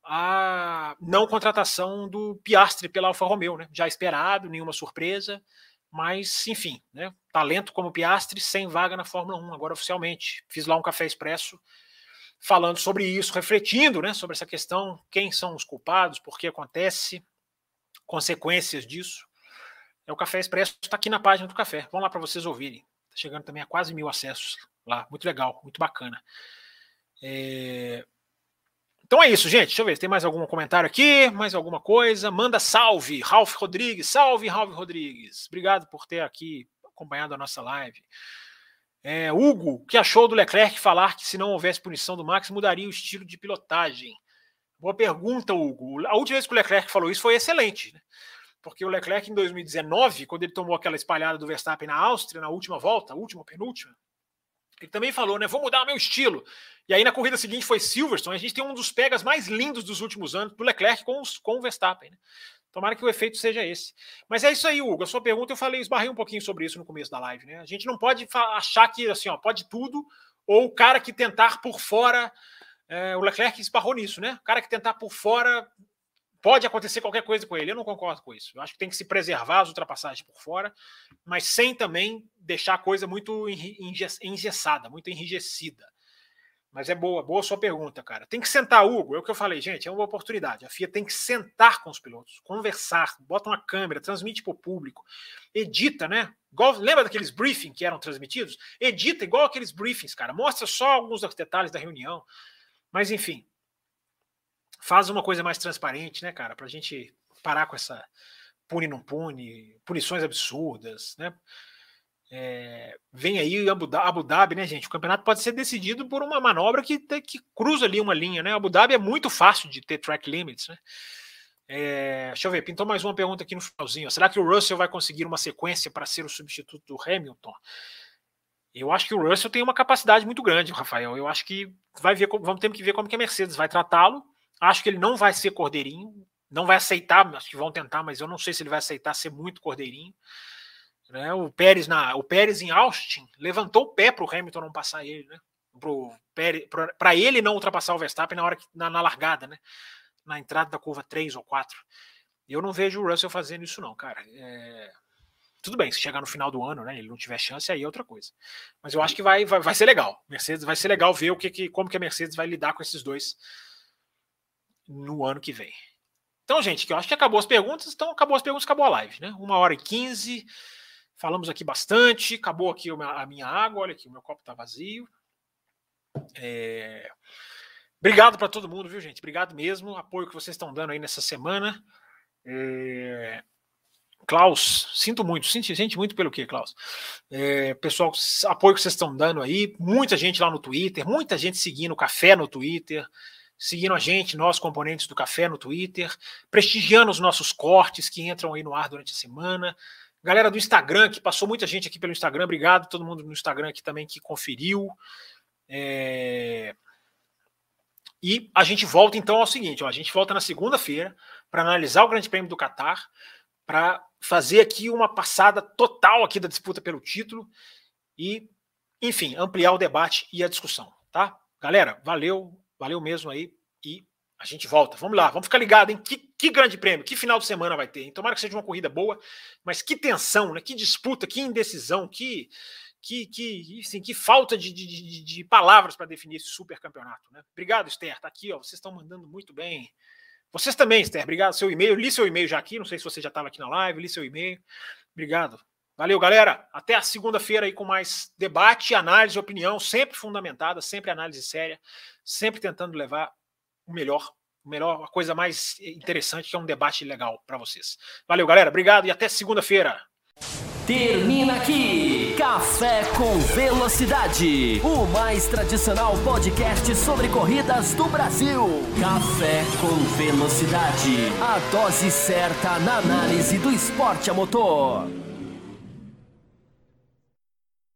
a não contratação do Piastre pela Alfa Romeo, né? Já esperado, nenhuma surpresa. Mas, enfim, né? talento como Piastri, sem vaga na Fórmula 1, agora oficialmente. Fiz lá um café expresso falando sobre isso, refletindo né, sobre essa questão, quem são os culpados, por que acontece, consequências disso. É o Café Expresso, está aqui na página do café. Vamos lá para vocês ouvirem. Está chegando também a quase mil acessos lá. Muito legal, muito bacana. É... Então é isso, gente. Deixa eu ver se tem mais algum comentário aqui, mais alguma coisa. Manda salve, Ralph Rodrigues. Salve, Ralph Rodrigues. Obrigado por ter aqui acompanhado a nossa live. É, Hugo, que achou do Leclerc falar que se não houvesse punição do Max, mudaria o estilo de pilotagem? Boa pergunta, Hugo. A última vez que o Leclerc falou isso foi excelente, né? Porque o Leclerc, em 2019, quando ele tomou aquela espalhada do Verstappen na Áustria, na última volta, última, penúltima, ele também falou, né? Vou mudar o meu estilo. E aí na corrida seguinte foi Silverstone. A gente tem um dos pegas mais lindos dos últimos anos do Leclerc com, os, com o Verstappen. Né? Tomara que o efeito seja esse. Mas é isso aí, Hugo. A sua pergunta eu falei, esbarrei um pouquinho sobre isso no começo da live. Né? A gente não pode achar que assim, ó, pode tudo, ou o cara que tentar por fora. É, o Leclerc esbarrou nisso, né? O cara que tentar por fora pode acontecer qualquer coisa com ele. Eu não concordo com isso. Eu acho que tem que se preservar as ultrapassagens por fora, mas sem também deixar a coisa muito engessada, muito enrijecida. Mas é boa, boa sua pergunta, cara. Tem que sentar, Hugo. É o que eu falei, gente, é uma oportunidade. A FIA tem que sentar com os pilotos, conversar, bota uma câmera, transmite para o público, edita, né? Igual, lembra daqueles briefings que eram transmitidos? Edita igual aqueles briefings, cara. Mostra só alguns dos detalhes da reunião. Mas, enfim, faz uma coisa mais transparente, né, cara? Para a gente parar com essa pune não pune, punições absurdas, né? É, vem aí Abu Abu Dhabi, né, gente? O campeonato pode ser decidido por uma manobra que, que cruza ali uma linha, né? Abu Dhabi é muito fácil de ter track limits, né? É, deixa eu ver, pintou mais uma pergunta aqui no finalzinho. Será que o Russell vai conseguir uma sequência para ser o substituto do Hamilton? Eu acho que o Russell tem uma capacidade muito grande, Rafael. Eu acho que vai ver, vamos ter que ver como que a Mercedes vai tratá-lo. Acho que ele não vai ser cordeirinho, não vai aceitar, acho que vão tentar, mas eu não sei se ele vai aceitar ser muito cordeirinho. Né? O Pérez na, o Pérez em Austin levantou o pé para o Hamilton não passar ele, né? Para ele não ultrapassar o Verstappen na hora que, na, na, largada, né? Na entrada da curva 3 ou 4. Eu não vejo o Russell fazendo isso, não, cara. É... Tudo bem, se chegar no final do ano, né? Ele não tiver chance, aí é outra coisa. Mas eu acho que vai, vai, vai ser legal. Mercedes vai ser legal ver o que, que, como que a Mercedes vai lidar com esses dois no ano que vem. Então, gente, que eu acho que acabou as perguntas. Então, acabou as perguntas, acabou a live, né? Uma hora e quinze. Falamos aqui bastante, acabou aqui a minha água, olha aqui, o meu copo está vazio. É... Obrigado para todo mundo, viu, gente? Obrigado mesmo, apoio que vocês estão dando aí nessa semana. É... Klaus, sinto muito, sente, sente muito pelo quê, Klaus? É, pessoal, apoio que vocês estão dando aí, muita gente lá no Twitter, muita gente seguindo o café no Twitter, seguindo a gente, nós componentes do café no Twitter, prestigiando os nossos cortes que entram aí no ar durante a semana. Galera do Instagram, que passou muita gente aqui pelo Instagram, obrigado. Todo mundo no Instagram aqui também que conferiu. É... E a gente volta então ao seguinte: ó, a gente volta na segunda-feira para analisar o Grande Prêmio do Catar, para fazer aqui uma passada total aqui da disputa pelo título e, enfim, ampliar o debate e a discussão, tá? Galera, valeu, valeu mesmo aí e a gente volta. Vamos lá, vamos ficar ligado, hein? Que, que, grande prêmio, que final de semana vai ter. Hein? Tomara que seja uma corrida boa, mas que tensão, né? Que disputa, que indecisão, que, que, que, assim, que falta de, de, de palavras para definir esse super campeonato. Né? Obrigado, Esther. Tá aqui, ó. Vocês estão mandando muito bem. Vocês também, Esther. Obrigado. Seu e-mail. Li seu e-mail já aqui. Não sei se você já estava aqui na live. Li seu e-mail. Obrigado. Valeu, galera. Até a segunda-feira aí com mais debate, análise, opinião, sempre fundamentada, sempre análise séria, sempre tentando levar o melhor, o melhor, a coisa mais interessante, que é um debate legal para vocês. Valeu, galera. Obrigado e até segunda-feira. Termina aqui Café com Velocidade, o mais tradicional podcast sobre corridas do Brasil. Café com Velocidade, a dose certa na análise do esporte a motor.